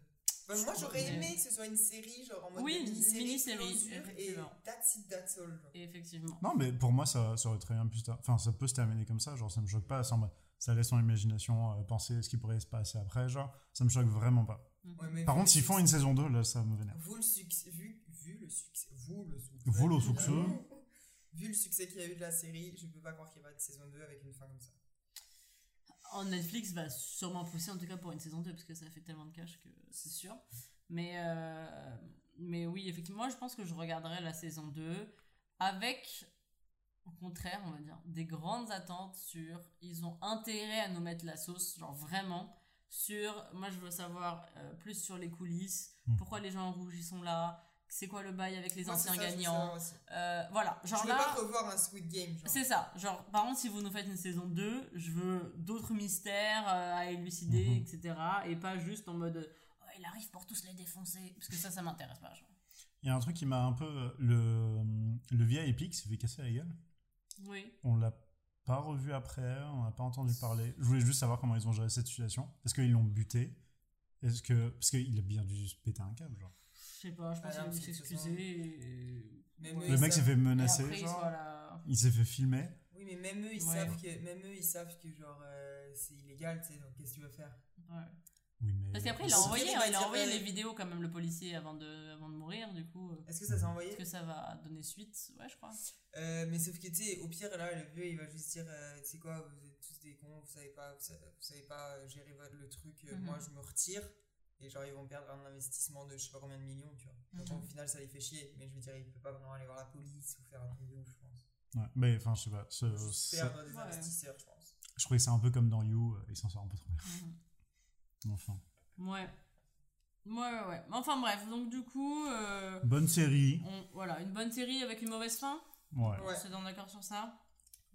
Bah, moi j'aurais aimé que ce soit une série, genre en mode Oui, une mini-série, closure, et that's it, that's all. genre. Effectivement. Non mais pour moi ça, ça aurait très bien pu se Enfin ça peut se terminer comme ça, genre ça me choque pas, ça, ça laisse son imagination euh, penser ce qui pourrait se passer après, genre ça me choque vraiment pas. Ouais, mais Par contre s'ils font une saison 2 là ça me vénère. Vu le succès, vu, vu le succès, vous le succès, Vous le succès. vu le succès qu'il y a eu de la série, je peux pas croire qu'il n'y ait pas de saison 2 avec une fin comme ça. En Netflix va sûrement pousser en tout cas pour une saison 2 parce que ça fait tellement de cash que c'est sûr. Mais, euh, mais oui, effectivement, moi je pense que je regarderai la saison 2 avec, au contraire, on va dire, des grandes attentes sur. Ils ont intérêt à nous mettre la sauce, genre vraiment. Sur. Moi je veux savoir euh, plus sur les coulisses, Mhm. pourquoi les gens en rouge ils sont là, c'est quoi le bail avec les anciens ça, gagnants. Euh, voilà, genre je veux là. pas revoir un Squid Game. C'est ça, genre par contre si vous nous faites une saison 2, je veux d'autres mystères euh, à élucider, Mhm. etc. Et pas juste en mode oh, il arrive pour tous les défoncer, parce que ça ça m'intéresse pas. Genre. Il y a un truc qui m'a un peu... Le, le VIP s'est fait casser la gueule. Oui. On l'a pas revu après, on n'a pas entendu parler. Je voulais juste savoir comment ils ont géré cette situation. Est-ce qu'ils l'ont buté? Est-ce que parce qu'il a bien dû se péter un câble, genre. Je sais pas, je pense Ah qu'il a s'excuser. Et... Même Ouais. eux, Le mec s'est savent- fait menacer, après, genre. la- Il s'est fait filmer. Oui, mais même eux, ils Ouais. savent que, même eux, ils savent que genre euh, c'est illégal, tu sais. Donc qu'est-ce que tu vas faire? Ouais. Oui, mais. Parce qu'après il Ils a envoyé, hein, il a envoyé les vidéos quand même le policier avant de, avant de mourir, du coup. euh, Est-ce que ça s'est envoyé? Est-ce que ça va donner suite? Ouais, je crois. Euh, mais sauf que tu sais, au pire, là, le vieux, il va juste dire, euh, tu sais quoi, vous êtes tous des cons, vous savez pas, vous savez, vous savez pas euh, gérer le truc, Mhm. moi je me retire. Et genre, ils vont perdre un investissement de je sais pas combien de millions, tu vois. Donc Mhm. au final, ça les fait chier. Mais je veux dire, il peut pas vraiment aller voir la police ou faire un truc de ouf, je pense. Ouais, mais enfin, je sais pas. ça- perdre des Ouais. investisseurs, je pense. je trouvais que c'est un peu comme dans You, euh, il s'en sort un peu trop bien. Mhm. Enfin. Ouais. Ouais, ouais, ouais. Enfin bref, donc du coup, euh, Bonne série. on- voilà, une bonne série avec une mauvaise fin. Ouais. Ouais. C'est d'accord sur ça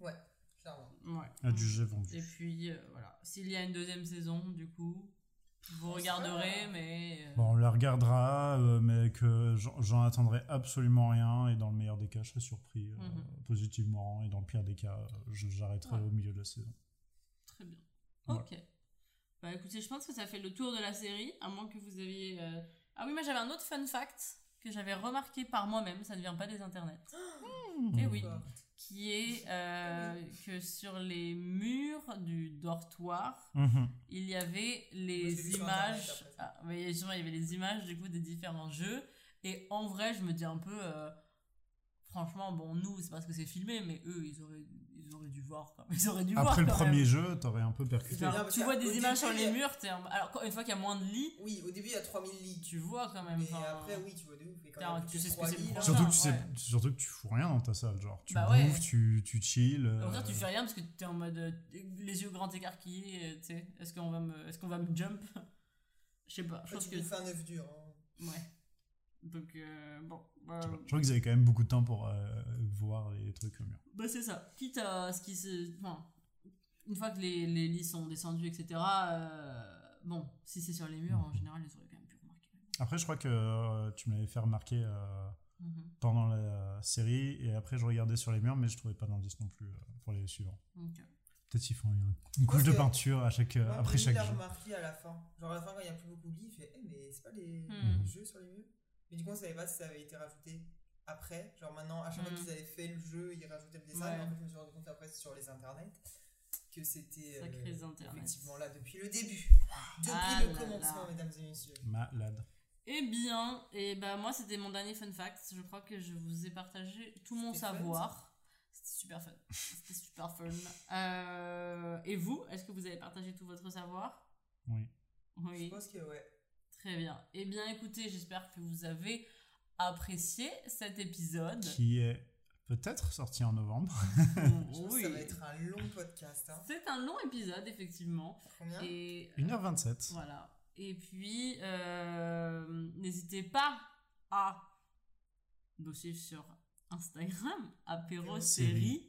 Ouais, clairement. Ouais. À du jet vendu. Et puis, euh, voilà. S'il y a une deuxième saison, du coup, vous regarderez, mais. euh, Bon, on la regardera, euh, mais que j'en attendrai absolument rien. Et dans le meilleur des cas, je serai surpris euh, Mhm. positivement. Et dans le pire des cas, j'arrêterai Ouais. au milieu de la saison. Très bien. Ouais. Ok. Bah écoutez, je pense que ça fait le tour de la série, à moins que vous aviez. euh, Ah oui, moi j'avais un autre fun fact que j'avais remarqué par moi-même, ça ne vient pas des internets. Eh oui. Qui est euh, que sur les murs du dortoir, Mhm. il y avait les images. Ah, mais justement, il y avait les images du coup des différents jeux. Et en vrai, je me dis un peu. euh, franchement, bon, nous, c'est parce que c'est filmé, mais eux, ils auraient, ils auraient dû voir. Quoi. Ils auraient dû voir. Après le quand premier même. jeu, t'aurais un peu percuté. Genre, tu vois des début, images sur les murs, t'es alors quand- une fois qu'il y a moins de lits, Oui, au début, il y a 3000 ligues. tu vois quand même. Mais enfin, après, oui, tu vois de ouf. Et quand plus tu que sais ce que trois c'est le lits, là, prochain. Surtout que, tu sais, ouais. surtout que tu fous rien dans ta salle. Genre, tu Bah ouais. bouffes, tu, tu chill. Au contraire, euh, tu fais rien parce que t'es en mode euh, les yeux grands écarquillés, euh, tu sais. Est-ce qu'on va me, est-ce qu'on va me jump? Je sais pas. Je pense tu que bouffes un œuf dur. hein. ouais. Donc euh, bon, bah, Je crois qu'ils avaient quand même beaucoup de temps pour euh, voir les trucs au mur. bah, c'est ça. Quitte à ce qui se, enfin, une fois que les, les lits sont descendus, etc. euh, bon, si c'est sur les murs, en général, ils auraient quand même pu remarquer. Après, je crois que euh, tu me l'avais fait remarquer euh, Mhm. pendant la série. Et après, je regardais sur les murs, mais je trouvais pas d'indice non plus euh, pour les suivants. Ok. Peut-être qu'ils font une, une couche de peinture à chaque, euh, Moi, après chaque jeu. remarqué à la fin. Genre à la fin, quand il n'y a plus beaucoup de lits, il fait Eh, mais c'est pas les, Hmm. les jeux sur les murs Mais du coup, on savait pas si ça avait été rajouté après. Genre maintenant, à chaque fois Hmm. qu'ils avaient fait le jeu, ils rajoutaient le dessin. Ouais. Mais en fait, je me suis rendu compte après sur les internets que c'était euh, effectivement là depuis le début. Depuis Ah le là commencement, là. mesdames et messieurs. Malade. Eh bien, et ben moi c'était mon dernier fun fact. Je crois que je vous ai partagé tout mon savoir. C'était super fun. C'était super fun. Euh, et vous, est-ce que vous avez partagé tout votre savoir? Oui. Je Oui. pense que ouais. Très bien. Eh bien, écoutez, j'espère que vous avez apprécié cet épisode. Qui est peut-être sorti en novembre. Je pense que oui. ça va être un long podcast. Hein. C'est un long épisode, effectivement. Combien? Et 1h27. Voilà. Et puis, euh, n'hésitez pas à nous suivre sur Instagram, Apéro série.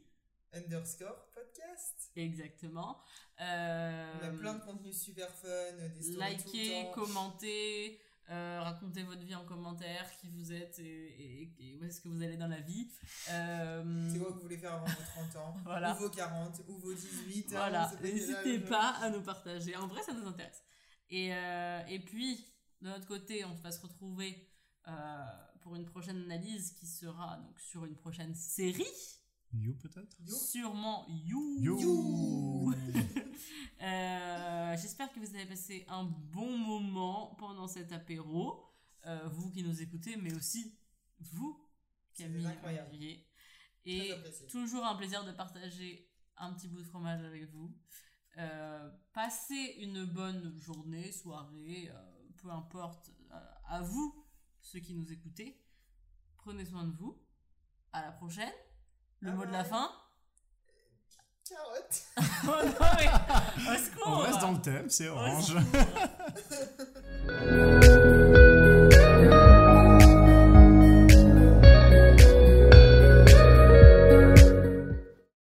Underscore podcast. Exactement. Euh, On a plein de contenus super fun, des stories likez, commentez, euh, racontez votre vie en commentaire, qui vous êtes et, et- et où est-ce que vous allez dans la vie. Euh, C'est quoi que vous voulez faire avant vos 30 ans Voilà. Ou vos 40 Ou vos 18 hein, Voilà, n'hésitez pas à nous partager. En vrai, ça nous intéresse. Et, euh, et puis, de notre côté, on va se retrouver euh, pour une prochaine analyse qui sera donc sur une prochaine série. You peut-être? Sûrement You. You. Euh, J'espère que vous avez passé un bon moment pendant cet apéro. Euh, vous qui nous écoutez, mais aussi vous, Camille. Olivier. Et toujours un plaisir de partager un petit bout de fromage avec vous. Euh, passez une bonne journée, soirée, euh, peu importe, euh, à vous, ceux qui nous écoutez. Prenez soin de vous. À la prochaine. Le mot de la ah, fin Carotte. Oh On reste dans le thème, c'est orange.